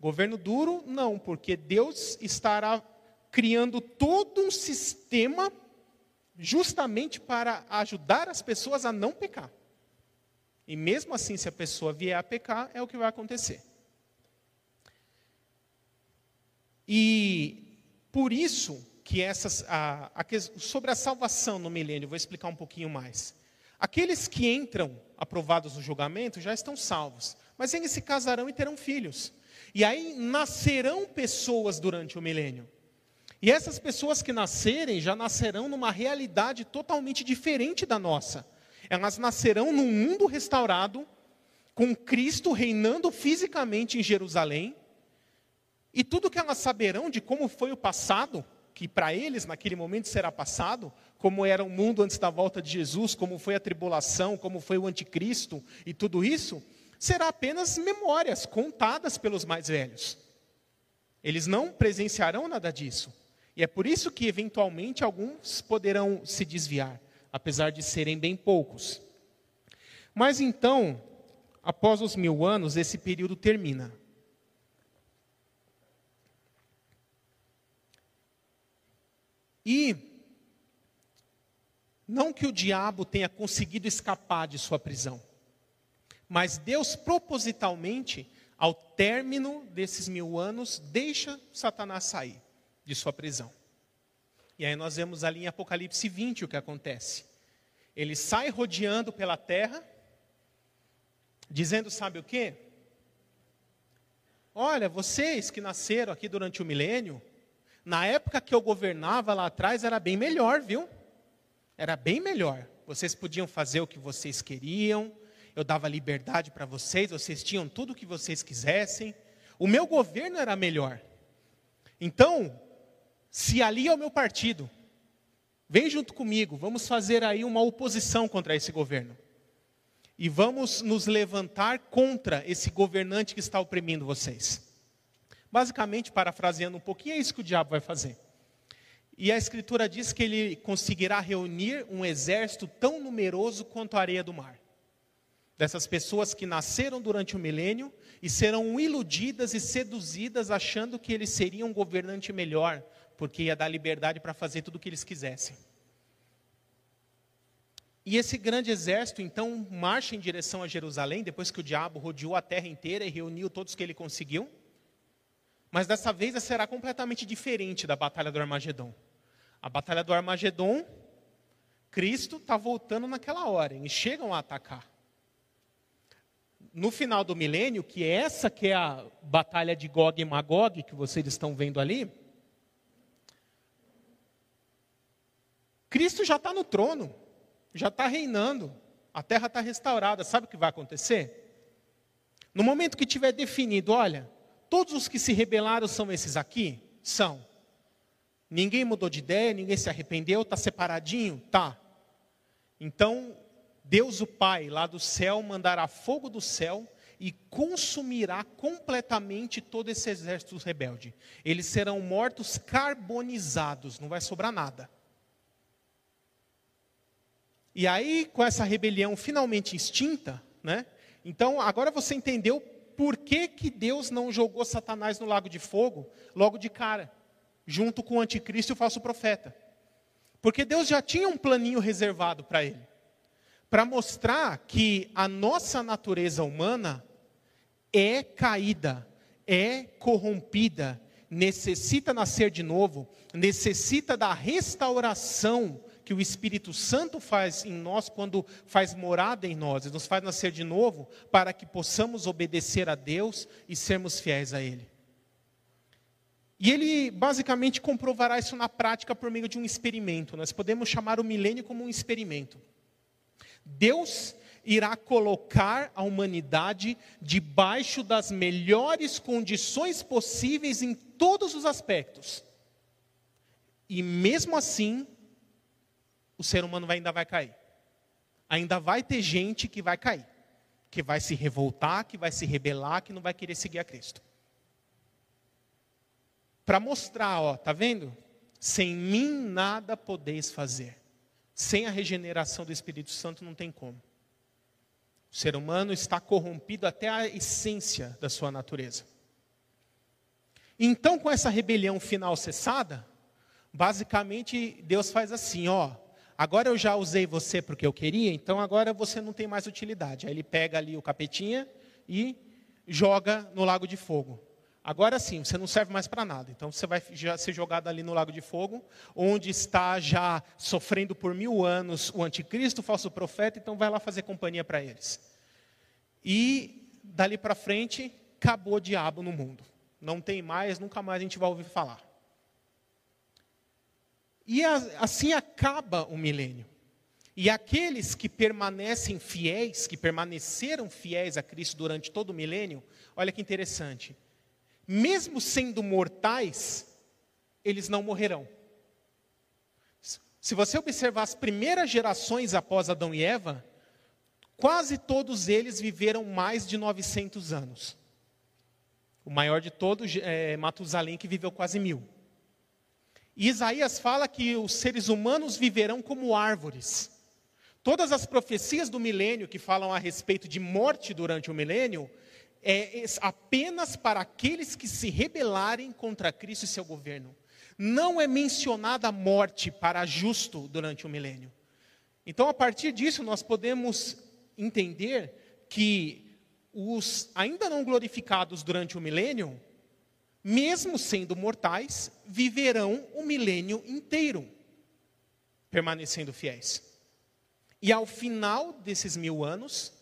Governo duro, não, porque Deus estará criando todo um sistema justamente para ajudar as pessoas a não pecar. E mesmo assim, se a pessoa vier a pecar, é o que vai acontecer. E por isso que essas, a, a, sobre a salvação no milênio, vou explicar um pouquinho mais. Aqueles que entram aprovados no julgamento já estão salvos, mas eles se casarão e terão filhos. E aí nascerão pessoas durante o milênio. E essas pessoas que nascerem já nascerão numa realidade totalmente diferente da nossa. Elas nascerão num mundo restaurado, com Cristo reinando fisicamente em Jerusalém. E tudo que elas saberão de como foi o passado, que para eles naquele momento será passado, como era o mundo antes da volta de Jesus, como foi a tribulação, como foi o anticristo e tudo isso, será apenas memórias contadas pelos mais velhos. Eles não presenciarão nada disso. E é por isso que, eventualmente, alguns poderão se desviar, apesar de serem bem poucos. Mas então, após os mil anos, esse período termina. E não que o diabo tenha conseguido escapar de sua prisão. Mas Deus propositalmente, ao término desses mil anos, deixa Satanás sair de sua prisão. E aí nós vemos ali em Apocalipse 20 o que acontece. Ele sai rodeando pela terra, dizendo: sabe o quê? Olha, vocês que nasceram aqui durante o milênio, na época que eu governava lá atrás era bem melhor, viu? Era bem melhor. Vocês podiam fazer o que vocês queriam, eu dava liberdade para vocês, vocês tinham tudo o que vocês quisessem. O meu governo era melhor. Então, se ali é o meu partido, vem junto comigo, vamos fazer aí uma oposição contra esse governo. E vamos nos levantar contra esse governante que está oprimindo vocês. Basicamente, parafraseando um pouquinho, é isso que o diabo vai fazer. E a Escritura diz que ele conseguirá reunir um exército tão numeroso quanto a areia do mar dessas pessoas que nasceram durante o milênio e serão iludidas e seduzidas achando que eles seriam um governante melhor, porque ia dar liberdade para fazer tudo o que eles quisessem. E esse grande exército então marcha em direção a Jerusalém, depois que o diabo rodeou a terra inteira e reuniu todos que ele conseguiu. Mas dessa vez será completamente diferente da batalha do Armagedon. A batalha do Armagedon, Cristo está voltando naquela hora, eles chegam a atacar no final do milênio, que é essa que é a batalha de Gog e Magog que vocês estão vendo ali, Cristo já está no trono, já está reinando, a terra está restaurada. Sabe o que vai acontecer? No momento que tiver definido, olha, todos os que se rebelaram são esses aqui? São. Ninguém mudou de ideia, ninguém se arrependeu, está separadinho? Tá. Então, Deus o Pai, lá do céu, mandará fogo do céu e consumirá completamente todo esse exército rebelde. Eles serão mortos carbonizados, não vai sobrar nada. E aí, com essa rebelião finalmente extinta, né? Então, agora você entendeu por que, que Deus não jogou Satanás no lago de fogo logo de cara, junto com o anticristo e o falso profeta. Porque Deus já tinha um planinho reservado para ele para mostrar que a nossa natureza humana é caída, é corrompida, necessita nascer de novo, necessita da restauração que o Espírito Santo faz em nós quando faz morada em nós, nos faz nascer de novo, para que possamos obedecer a Deus e sermos fiéis a Ele. E ele basicamente comprovará isso na prática por meio de um experimento. Nós podemos chamar o milênio como um experimento. Deus irá colocar a humanidade debaixo das melhores condições possíveis em todos os aspectos. E mesmo assim, o ser humano ainda vai cair. Ainda vai ter gente que vai cair, que vai se revoltar, que vai se rebelar, que não vai querer seguir a Cristo. Para mostrar, ó, tá vendo? Sem mim nada podeis fazer. Sem a regeneração do Espírito Santo não tem como. O ser humano está corrompido até a essência da sua natureza. Então, com essa rebelião final cessada, basicamente Deus faz assim, ó, agora eu já usei você porque eu queria, então agora você não tem mais utilidade. Aí ele pega ali o capetinha e joga no lago de fogo. Agora sim, você não serve mais para nada. Então você vai ser jogado ali no lago de fogo, onde está já sofrendo por mil anos o anticristo, o falso profeta, então vai lá fazer companhia para eles. E dali para frente, acabou o diabo no mundo. Não tem mais, nunca mais a gente vai ouvir falar. E assim acaba o milênio. E aqueles que permanecem fiéis, que permaneceram fiéis a Cristo durante todo o milênio, olha que interessante mesmo sendo mortais, eles não morrerão. Se você observar as primeiras gerações após Adão e Eva, quase todos eles viveram mais de 900 anos. O maior de todos é Matusalém, que viveu quase mil. E Isaías fala que os seres humanos viverão como árvores. Todas as profecias do milênio que falam a respeito de morte durante o milênio, é apenas para aqueles que se rebelarem contra Cristo e seu governo. Não é mencionada a morte para justo durante o milênio. Então, a partir disso, nós podemos entender que os ainda não glorificados durante o milênio, mesmo sendo mortais, viverão o milênio inteiro, permanecendo fiéis. E ao final desses mil anos,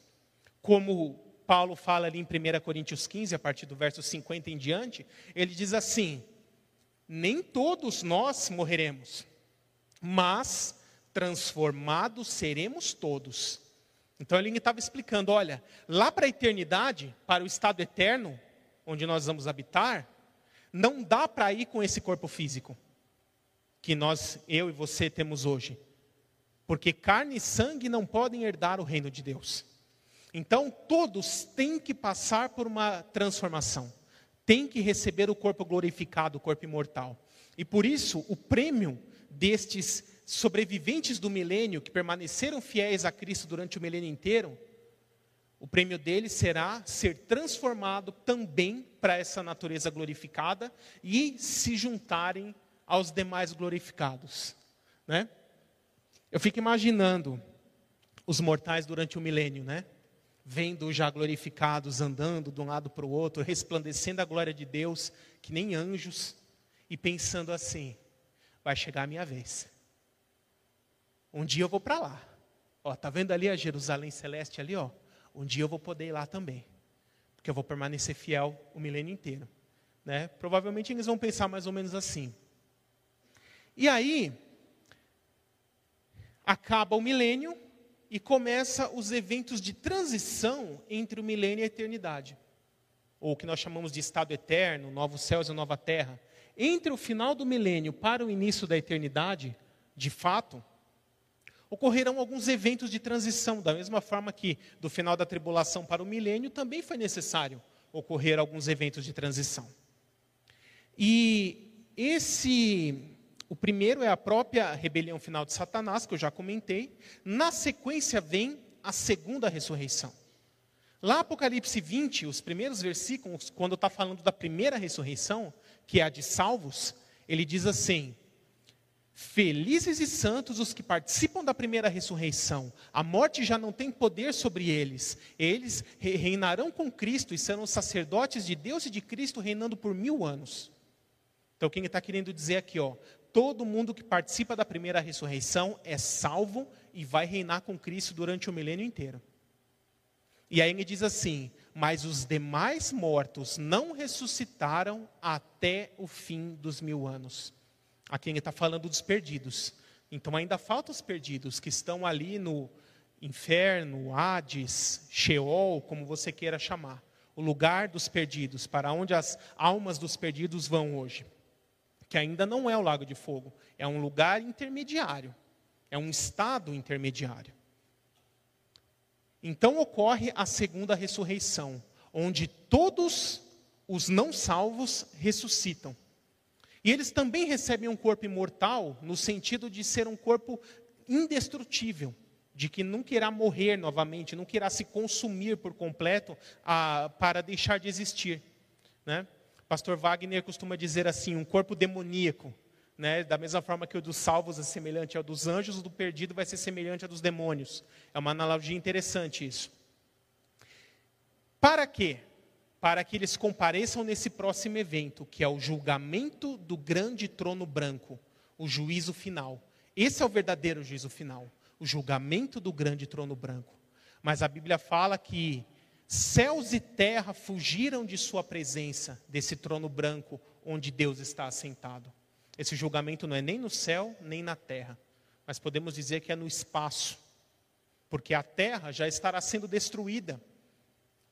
como Paulo fala ali em 1 Coríntios 15, a partir do verso 50 em diante, ele diz assim: Nem todos nós morreremos, mas transformados seremos todos. Então ele estava explicando: olha, lá para a eternidade, para o estado eterno, onde nós vamos habitar, não dá para ir com esse corpo físico que nós, eu e você, temos hoje. Porque carne e sangue não podem herdar o reino de Deus. Então, todos têm que passar por uma transformação, têm que receber o corpo glorificado, o corpo imortal. E por isso, o prêmio destes sobreviventes do milênio, que permaneceram fiéis a Cristo durante o milênio inteiro, o prêmio deles será ser transformado também para essa natureza glorificada e se juntarem aos demais glorificados. Né? Eu fico imaginando os mortais durante o milênio, né? vendo já glorificados andando de um lado para o outro, resplandecendo a glória de Deus, que nem anjos, e pensando assim: vai chegar a minha vez. Um dia eu vou para lá. Ó, tá vendo ali a Jerusalém celeste ali, ó? Um dia eu vou poder ir lá também. Porque eu vou permanecer fiel o milênio inteiro, né? Provavelmente eles vão pensar mais ou menos assim. E aí acaba o milênio, e começa os eventos de transição entre o milênio e a eternidade, ou o que nós chamamos de estado eterno, novos céus e nova terra. Entre o final do milênio para o início da eternidade, de fato, ocorrerão alguns eventos de transição, da mesma forma que do final da tribulação para o milênio também foi necessário ocorrer alguns eventos de transição. E esse o primeiro é a própria rebelião final de Satanás, que eu já comentei. Na sequência vem a segunda ressurreição. Lá Apocalipse 20, os primeiros versículos, quando está falando da primeira ressurreição, que é a de salvos, ele diz assim: Felizes e santos os que participam da primeira ressurreição. A morte já não tem poder sobre eles. Eles reinarão com Cristo e serão sacerdotes de Deus e de Cristo, reinando por mil anos. Então, quem está querendo dizer aqui, ó, todo mundo que participa da primeira ressurreição é salvo e vai reinar com Cristo durante o milênio inteiro. E aí ele diz assim: Mas os demais mortos não ressuscitaram até o fim dos mil anos. Aqui ele está falando dos perdidos. Então ainda faltam os perdidos que estão ali no inferno, Hades, Sheol, como você queira chamar. O lugar dos perdidos, para onde as almas dos perdidos vão hoje. Que ainda não é o lago de fogo, é um lugar intermediário, é um estado intermediário. Então ocorre a segunda ressurreição, onde todos os não salvos ressuscitam. E eles também recebem um corpo imortal, no sentido de ser um corpo indestrutível, de que nunca irá morrer novamente, nunca irá se consumir por completo a, para deixar de existir. Né? Pastor Wagner costuma dizer assim: um corpo demoníaco. Né? Da mesma forma que o dos salvos é semelhante ao dos anjos, o do perdido vai ser semelhante ao dos demônios. É uma analogia interessante isso. Para quê? Para que eles compareçam nesse próximo evento, que é o julgamento do grande trono branco, o juízo final. Esse é o verdadeiro juízo final, o julgamento do grande trono branco. Mas a Bíblia fala que céus e terra fugiram de sua presença, desse trono branco onde Deus está assentado. Esse julgamento não é nem no céu, nem na terra, mas podemos dizer que é no espaço, porque a terra já estará sendo destruída.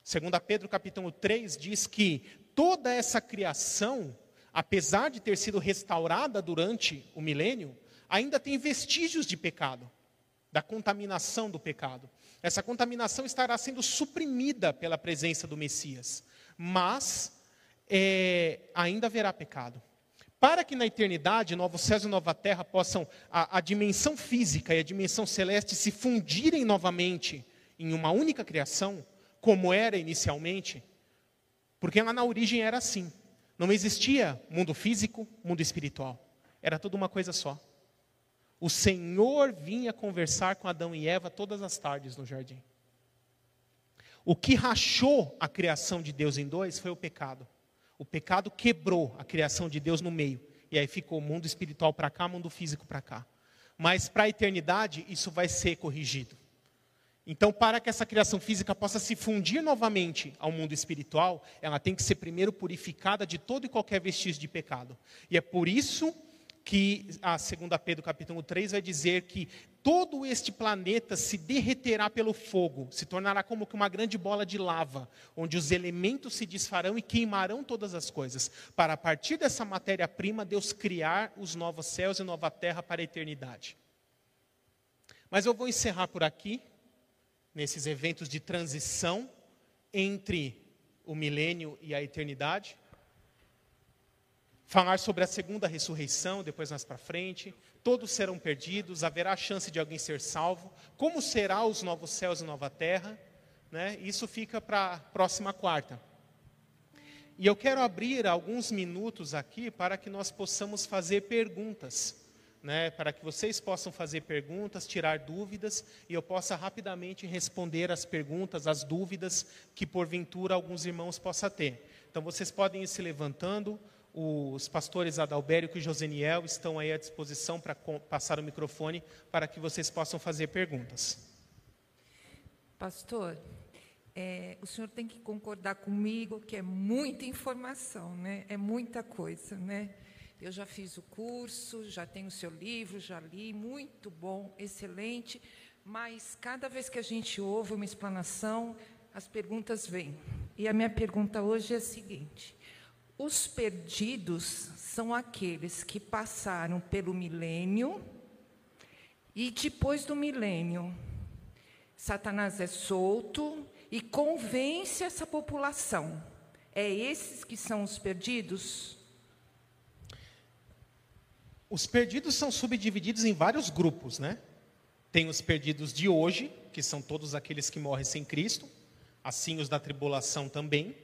Segundo Pedro capítulo 3 diz que toda essa criação, apesar de ter sido restaurada durante o milênio, ainda tem vestígios de pecado, da contaminação do pecado. Essa contaminação estará sendo suprimida pela presença do Messias, mas é, ainda haverá pecado. Para que na eternidade, novos céus e nova terra possam, a, a dimensão física e a dimensão celeste se fundirem novamente em uma única criação, como era inicialmente, porque lá na origem era assim. Não existia mundo físico, mundo espiritual. Era tudo uma coisa só. O Senhor vinha conversar com Adão e Eva todas as tardes no jardim. O que rachou a criação de Deus em dois foi o pecado. O pecado quebrou a criação de Deus no meio. E aí ficou mundo espiritual para cá, mundo físico para cá. Mas para a eternidade, isso vai ser corrigido. Então, para que essa criação física possa se fundir novamente ao mundo espiritual, ela tem que ser primeiro purificada de todo e qualquer vestígio de pecado. E é por isso que a segunda Pedro capítulo 3 vai dizer que todo este planeta se derreterá pelo fogo, se tornará como que uma grande bola de lava, onde os elementos se desfarão e queimarão todas as coisas, para a partir dessa matéria-prima Deus criar os novos céus e nova terra para a eternidade. Mas eu vou encerrar por aqui, nesses eventos de transição entre o milênio e a eternidade falar sobre a segunda ressurreição, depois mais para frente. Todos serão perdidos, haverá chance de alguém ser salvo. Como será os novos céus e nova terra? Né? Isso fica para a próxima quarta. E eu quero abrir alguns minutos aqui para que nós possamos fazer perguntas. Né, para que vocês possam fazer perguntas, tirar dúvidas e eu possa rapidamente responder as perguntas, as dúvidas que porventura alguns irmãos possam ter. Então vocês podem ir se levantando, os pastores Adalbério e Joseniel estão aí à disposição para passar o microfone para que vocês possam fazer perguntas. Pastor, é, o senhor tem que concordar comigo que é muita informação, né? É muita coisa, né? Eu já fiz o curso, já tenho o seu livro, já li, muito bom, excelente. Mas cada vez que a gente ouve uma explanação, as perguntas vêm. E a minha pergunta hoje é a seguinte: os perdidos são aqueles que passaram pelo milênio e depois do milênio, Satanás é solto e convence essa população. É esses que são os perdidos? Os perdidos são subdivididos em vários grupos, né? Tem os perdidos de hoje, que são todos aqueles que morrem sem Cristo, assim os da tribulação também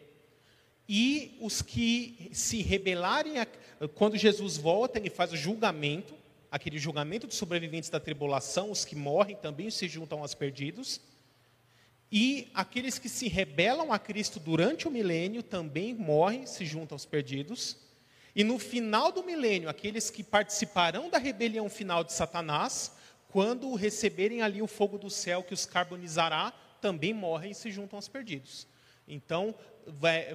e os que se rebelarem, a, quando Jesus volta, ele faz o julgamento, aquele julgamento dos sobreviventes da tribulação, os que morrem também se juntam aos perdidos, e aqueles que se rebelam a Cristo durante o milênio também morrem, se juntam aos perdidos, E no final do milênio, aqueles que participarão da rebelião final de Satanás, quando receberem ali o fogo do céu que os carbonizará, também morrem e se juntam aos perdidos. Então,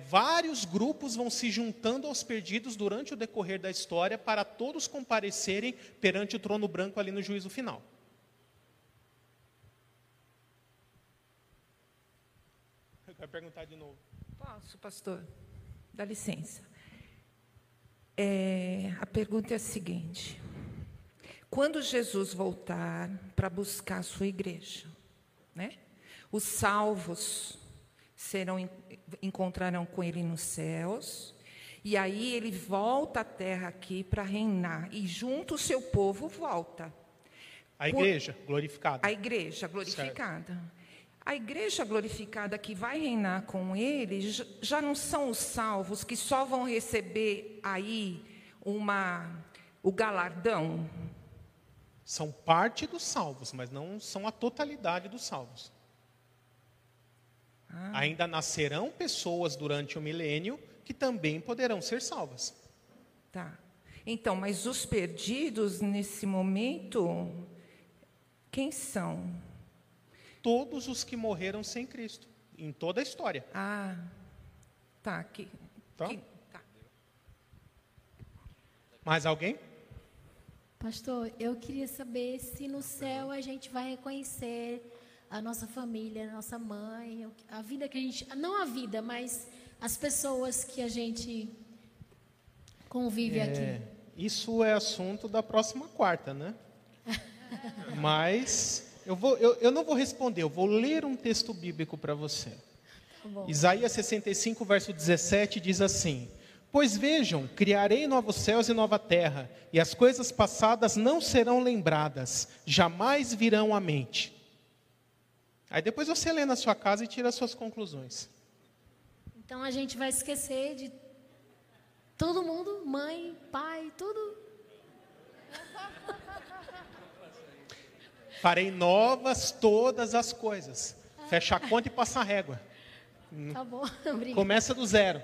vários grupos vão se juntando aos perdidos durante o decorrer da história para todos comparecerem perante o trono branco ali no juízo final. Eu quero perguntar de novo. Posso, pastor? Dá licença. É, a pergunta é a seguinte: quando Jesus voltar para buscar a sua igreja, né? Os salvos serão encontrarão com ele nos céus, e aí ele volta à terra aqui para reinar e junto o seu povo volta. A igreja glorificada. A igreja glorificada. Certo. A igreja glorificada que vai reinar com ele já não são os salvos que só vão receber aí uma o galardão. São parte dos salvos, mas não são a totalidade dos salvos. Ah. Ainda nascerão pessoas durante o milênio que também poderão ser salvas. Tá. Então, mas os perdidos nesse momento, quem são? Todos os que morreram sem Cristo, em toda a história. Ah, tá. Aqui. Tá? Que, tá. Mais alguém? Pastor, eu queria saber se no céu a gente vai reconhecer a nossa família, a nossa mãe, a vida que a gente. Não a vida, mas as pessoas que a gente convive é, aqui. Isso é assunto da próxima quarta, né? <laughs> mas eu, vou, eu, eu não vou responder, eu vou ler um texto bíblico para você. Tá Isaías 65, verso 17 diz assim: Pois vejam, criarei novos céus e nova terra, e as coisas passadas não serão lembradas, jamais virão à mente. Aí depois você lê na sua casa e tira as suas conclusões. Então a gente vai esquecer de todo mundo, mãe, pai, tudo. Farei novas todas as coisas. Fecha a conta e passa a régua. Tá bom, <laughs> obrigada. Começa do zero.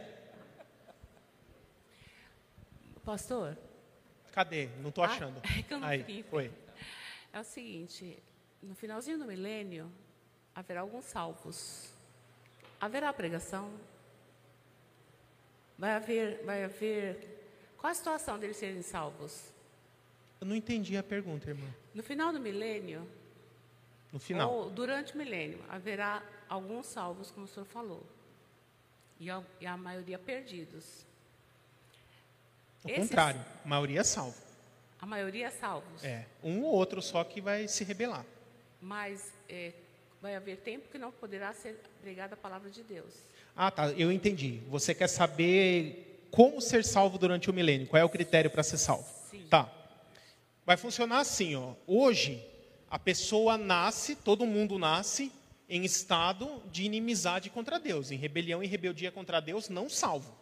Pastor? Cadê? Não estou ah, achando. Ah, <laughs> é que eu não Aí, foi. É o seguinte, no finalzinho do milênio, haverá alguns salvos. Haverá pregação? Vai haver, vai haver... Qual a situação deles serem salvos? Eu não entendi a pergunta, irmã. No final do milênio, no final, ou durante o milênio, haverá alguns salvos, como o senhor falou, e a, e a maioria perdidos. Ao Esses, contrário, a maioria é salvo. A maioria é salvos. É, um ou outro só que vai se rebelar. Mas é, vai haver tempo que não poderá ser pregada a palavra de Deus. Ah, tá, eu entendi. Você quer saber como ser salvo durante o milênio? Qual é o critério para ser salvo? Sim. Tá. Vai funcionar assim, ó. Hoje a pessoa nasce, todo mundo nasce em estado de inimizade contra Deus, em rebelião e rebeldia contra Deus, não salvo.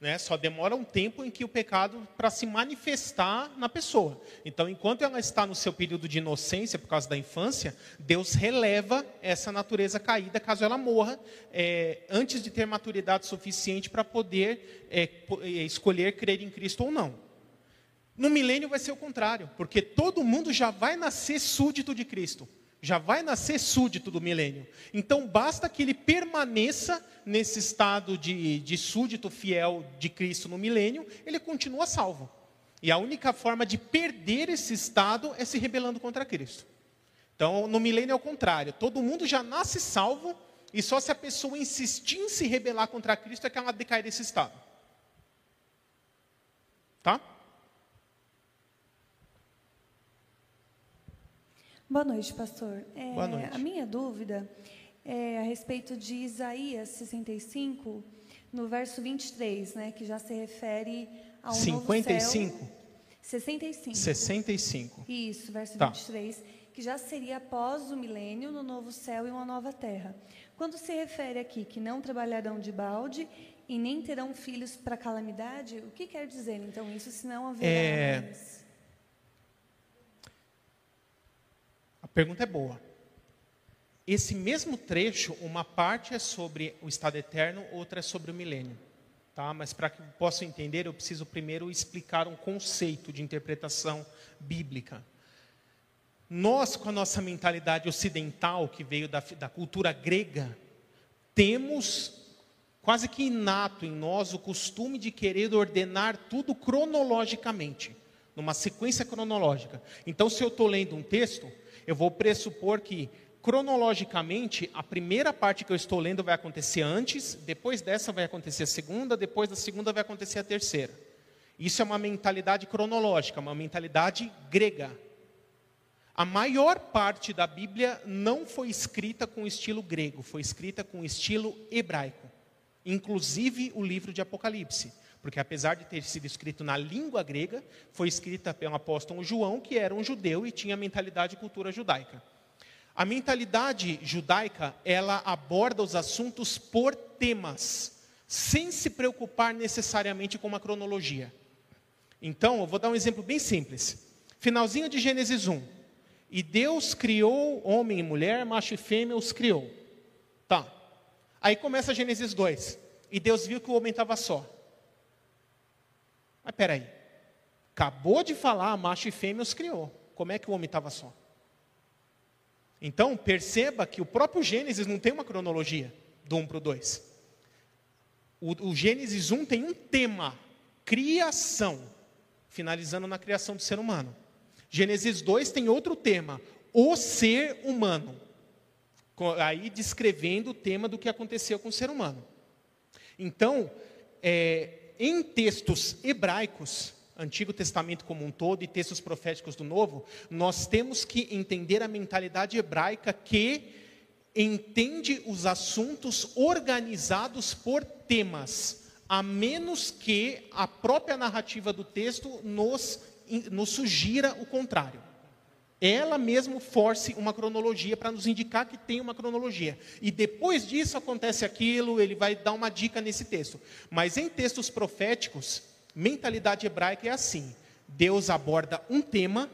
Né? Só demora um tempo em que o pecado para se manifestar na pessoa. Então, enquanto ela está no seu período de inocência por causa da infância, Deus releva essa natureza caída caso ela morra é, antes de ter maturidade suficiente para poder é, é escolher crer em Cristo ou não. No milênio vai ser o contrário, porque todo mundo já vai nascer súdito de Cristo, já vai nascer súdito do milênio. Então basta que ele permaneça nesse estado de, de súdito fiel de Cristo no milênio, ele continua salvo. E a única forma de perder esse estado é se rebelando contra Cristo. Então, no milênio é o contrário. Todo mundo já nasce salvo, e só se a pessoa insistir em se rebelar contra Cristo é que ela decai desse estado. Tá? Boa noite, pastor. É, Boa noite. A minha dúvida é a respeito de Isaías 65, no verso 23, né, que já se refere ao 55? novo céu. 65. 65. Isso, verso tá. 23, que já seria após o milênio, no novo céu e uma nova terra. Quando se refere aqui que não trabalharão de balde e nem terão filhos para calamidade, o que quer dizer então isso, se não haverá é... mais? Pergunta é boa. Esse mesmo trecho, uma parte é sobre o estado eterno, outra é sobre o milênio. tá? Mas para que possa entender, eu preciso primeiro explicar um conceito de interpretação bíblica. Nós, com a nossa mentalidade ocidental, que veio da, da cultura grega, temos quase que inato em nós o costume de querer ordenar tudo cronologicamente, numa sequência cronológica. Então, se eu estou lendo um texto, eu vou pressupor que, cronologicamente, a primeira parte que eu estou lendo vai acontecer antes, depois dessa vai acontecer a segunda, depois da segunda vai acontecer a terceira. Isso é uma mentalidade cronológica, uma mentalidade grega. A maior parte da Bíblia não foi escrita com estilo grego, foi escrita com estilo hebraico. Inclusive o livro de Apocalipse. Porque apesar de ter sido escrito na língua grega, foi escrita pelo apóstolo João, que era um judeu e tinha mentalidade e cultura judaica. A mentalidade judaica, ela aborda os assuntos por temas, sem se preocupar necessariamente com uma cronologia. Então, eu vou dar um exemplo bem simples. Finalzinho de Gênesis 1. E Deus criou homem e mulher, macho e fêmea, os criou. Tá. Aí começa Gênesis 2. E Deus viu que o homem estava só. Mas peraí. Acabou de falar, macho e fêmea os criou. Como é que o homem estava só? Então, perceba que o próprio Gênesis não tem uma cronologia do 1 para o 2. O Gênesis 1 tem um tema: criação, finalizando na criação do ser humano. Gênesis 2 tem outro tema, o ser humano. Aí descrevendo o tema do que aconteceu com o ser humano. Então, é, em textos hebraicos, Antigo Testamento como um todo e textos proféticos do Novo, nós temos que entender a mentalidade hebraica que entende os assuntos organizados por temas, a menos que a própria narrativa do texto nos nos sugira o contrário. Ela mesmo force uma cronologia para nos indicar que tem uma cronologia. E depois disso acontece aquilo, ele vai dar uma dica nesse texto. Mas em textos proféticos, mentalidade hebraica é assim: Deus aborda um tema,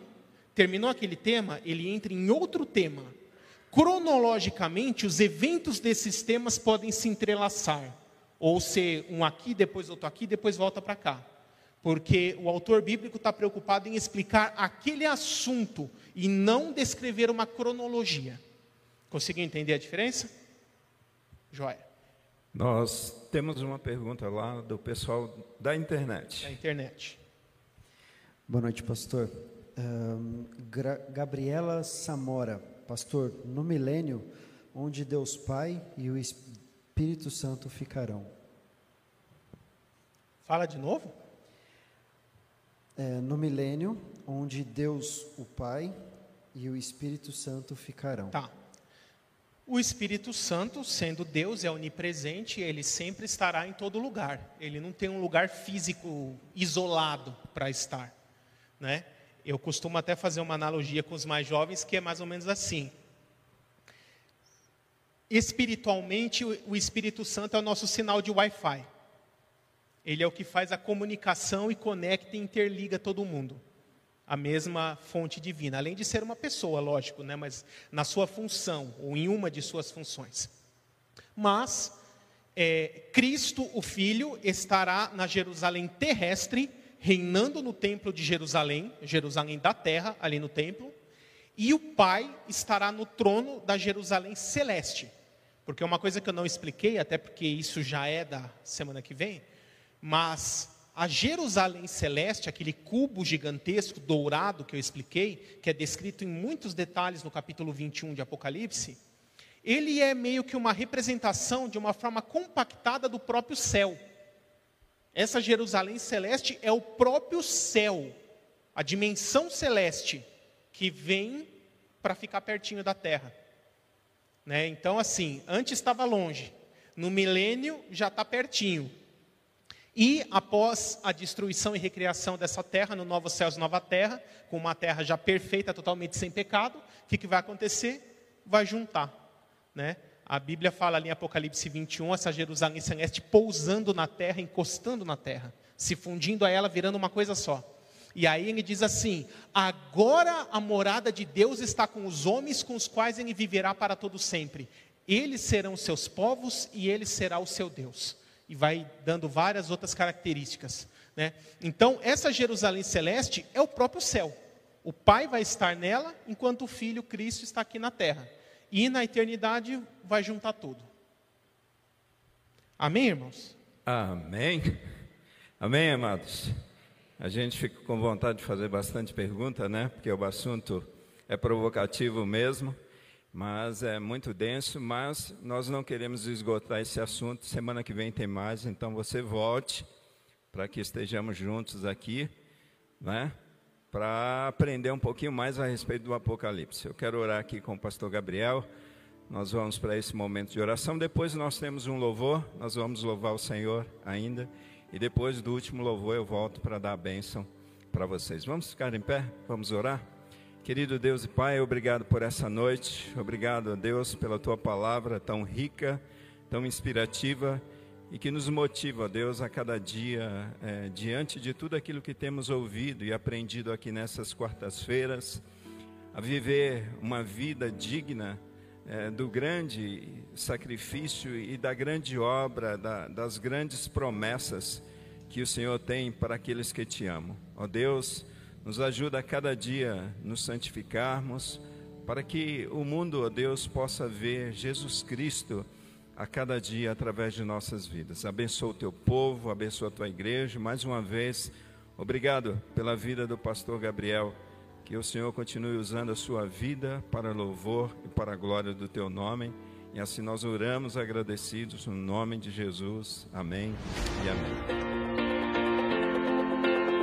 terminou aquele tema, ele entra em outro tema. Cronologicamente, os eventos desses temas podem se entrelaçar, ou ser um aqui, depois outro aqui, depois volta para cá porque o autor bíblico está preocupado em explicar aquele assunto e não descrever uma cronologia. Conseguiu entender a diferença? Joia. Nós temos uma pergunta lá do pessoal da internet. Da internet. Boa noite, pastor. Um, Gabriela Samora, pastor, no milênio, onde Deus Pai e o Espírito Santo ficarão. Fala de novo? É, no milênio, onde Deus, o Pai e o Espírito Santo ficarão. Tá. O Espírito Santo, sendo Deus, é onipresente, ele sempre estará em todo lugar. Ele não tem um lugar físico isolado para estar, né? Eu costumo até fazer uma analogia com os mais jovens que é mais ou menos assim. Espiritualmente, o Espírito Santo é o nosso sinal de Wi-Fi. Ele é o que faz a comunicação e conecta e interliga todo mundo. A mesma fonte divina, além de ser uma pessoa, lógico, né? mas na sua função, ou em uma de suas funções. Mas é, Cristo, o Filho, estará na Jerusalém terrestre, reinando no templo de Jerusalém, Jerusalém da terra, ali no templo, e o Pai estará no trono da Jerusalém celeste. Porque uma coisa que eu não expliquei, até porque isso já é da semana que vem, mas a Jerusalém celeste, aquele cubo gigantesco dourado que eu expliquei, que é descrito em muitos detalhes no capítulo 21 de Apocalipse, ele é meio que uma representação de uma forma compactada do próprio céu. Essa Jerusalém celeste é o próprio céu, a dimensão celeste que vem para ficar pertinho da terra. Né? Então, assim, antes estava longe, no milênio já está pertinho. E após a destruição e recriação dessa terra, no novo céus nova terra, com uma terra já perfeita, totalmente sem pecado, o que, que vai acontecer? Vai juntar. Né? A Bíblia fala ali em Apocalipse 21, essa Jerusalém celeste pousando na terra, encostando na terra, se fundindo a ela, virando uma coisa só. E aí ele diz assim: agora a morada de Deus está com os homens com os quais ele viverá para todo sempre. Eles serão seus povos e ele será o seu Deus. E vai dando várias outras características. Né? Então, essa Jerusalém celeste é o próprio céu. O Pai vai estar nela, enquanto o Filho, Cristo, está aqui na terra. E na eternidade vai juntar tudo. Amém, irmãos? Amém. Amém, amados. A gente fica com vontade de fazer bastante pergunta, né? Porque o assunto é provocativo mesmo, mas é muito denso. Mas nós não queremos esgotar esse assunto. Semana que vem tem mais, então você volte para que estejamos juntos aqui, né? Para aprender um pouquinho mais a respeito do Apocalipse. Eu quero orar aqui com o pastor Gabriel. Nós vamos para esse momento de oração. Depois nós temos um louvor, nós vamos louvar o Senhor ainda. E depois do último louvor eu volto para dar a bênção para vocês. Vamos ficar em pé? Vamos orar? Querido Deus e Pai, obrigado por essa noite. Obrigado a Deus pela tua palavra tão rica, tão inspirativa e que nos motiva, Deus, a cada dia, é, diante de tudo aquilo que temos ouvido e aprendido aqui nessas quartas-feiras, a viver uma vida digna é, do grande sacrifício e da grande obra, da, das grandes promessas que o Senhor tem para aqueles que te amam. Ó Deus, nos ajuda a cada dia nos santificarmos, para que o mundo, ó Deus, possa ver Jesus Cristo a cada dia através de nossas vidas. Abençoa o teu povo, abençoa a tua igreja. Mais uma vez, obrigado pela vida do pastor Gabriel que o Senhor continue usando a sua vida para louvor e para a glória do teu nome. E assim nós oramos agradecidos no nome de Jesus. Amém e amém.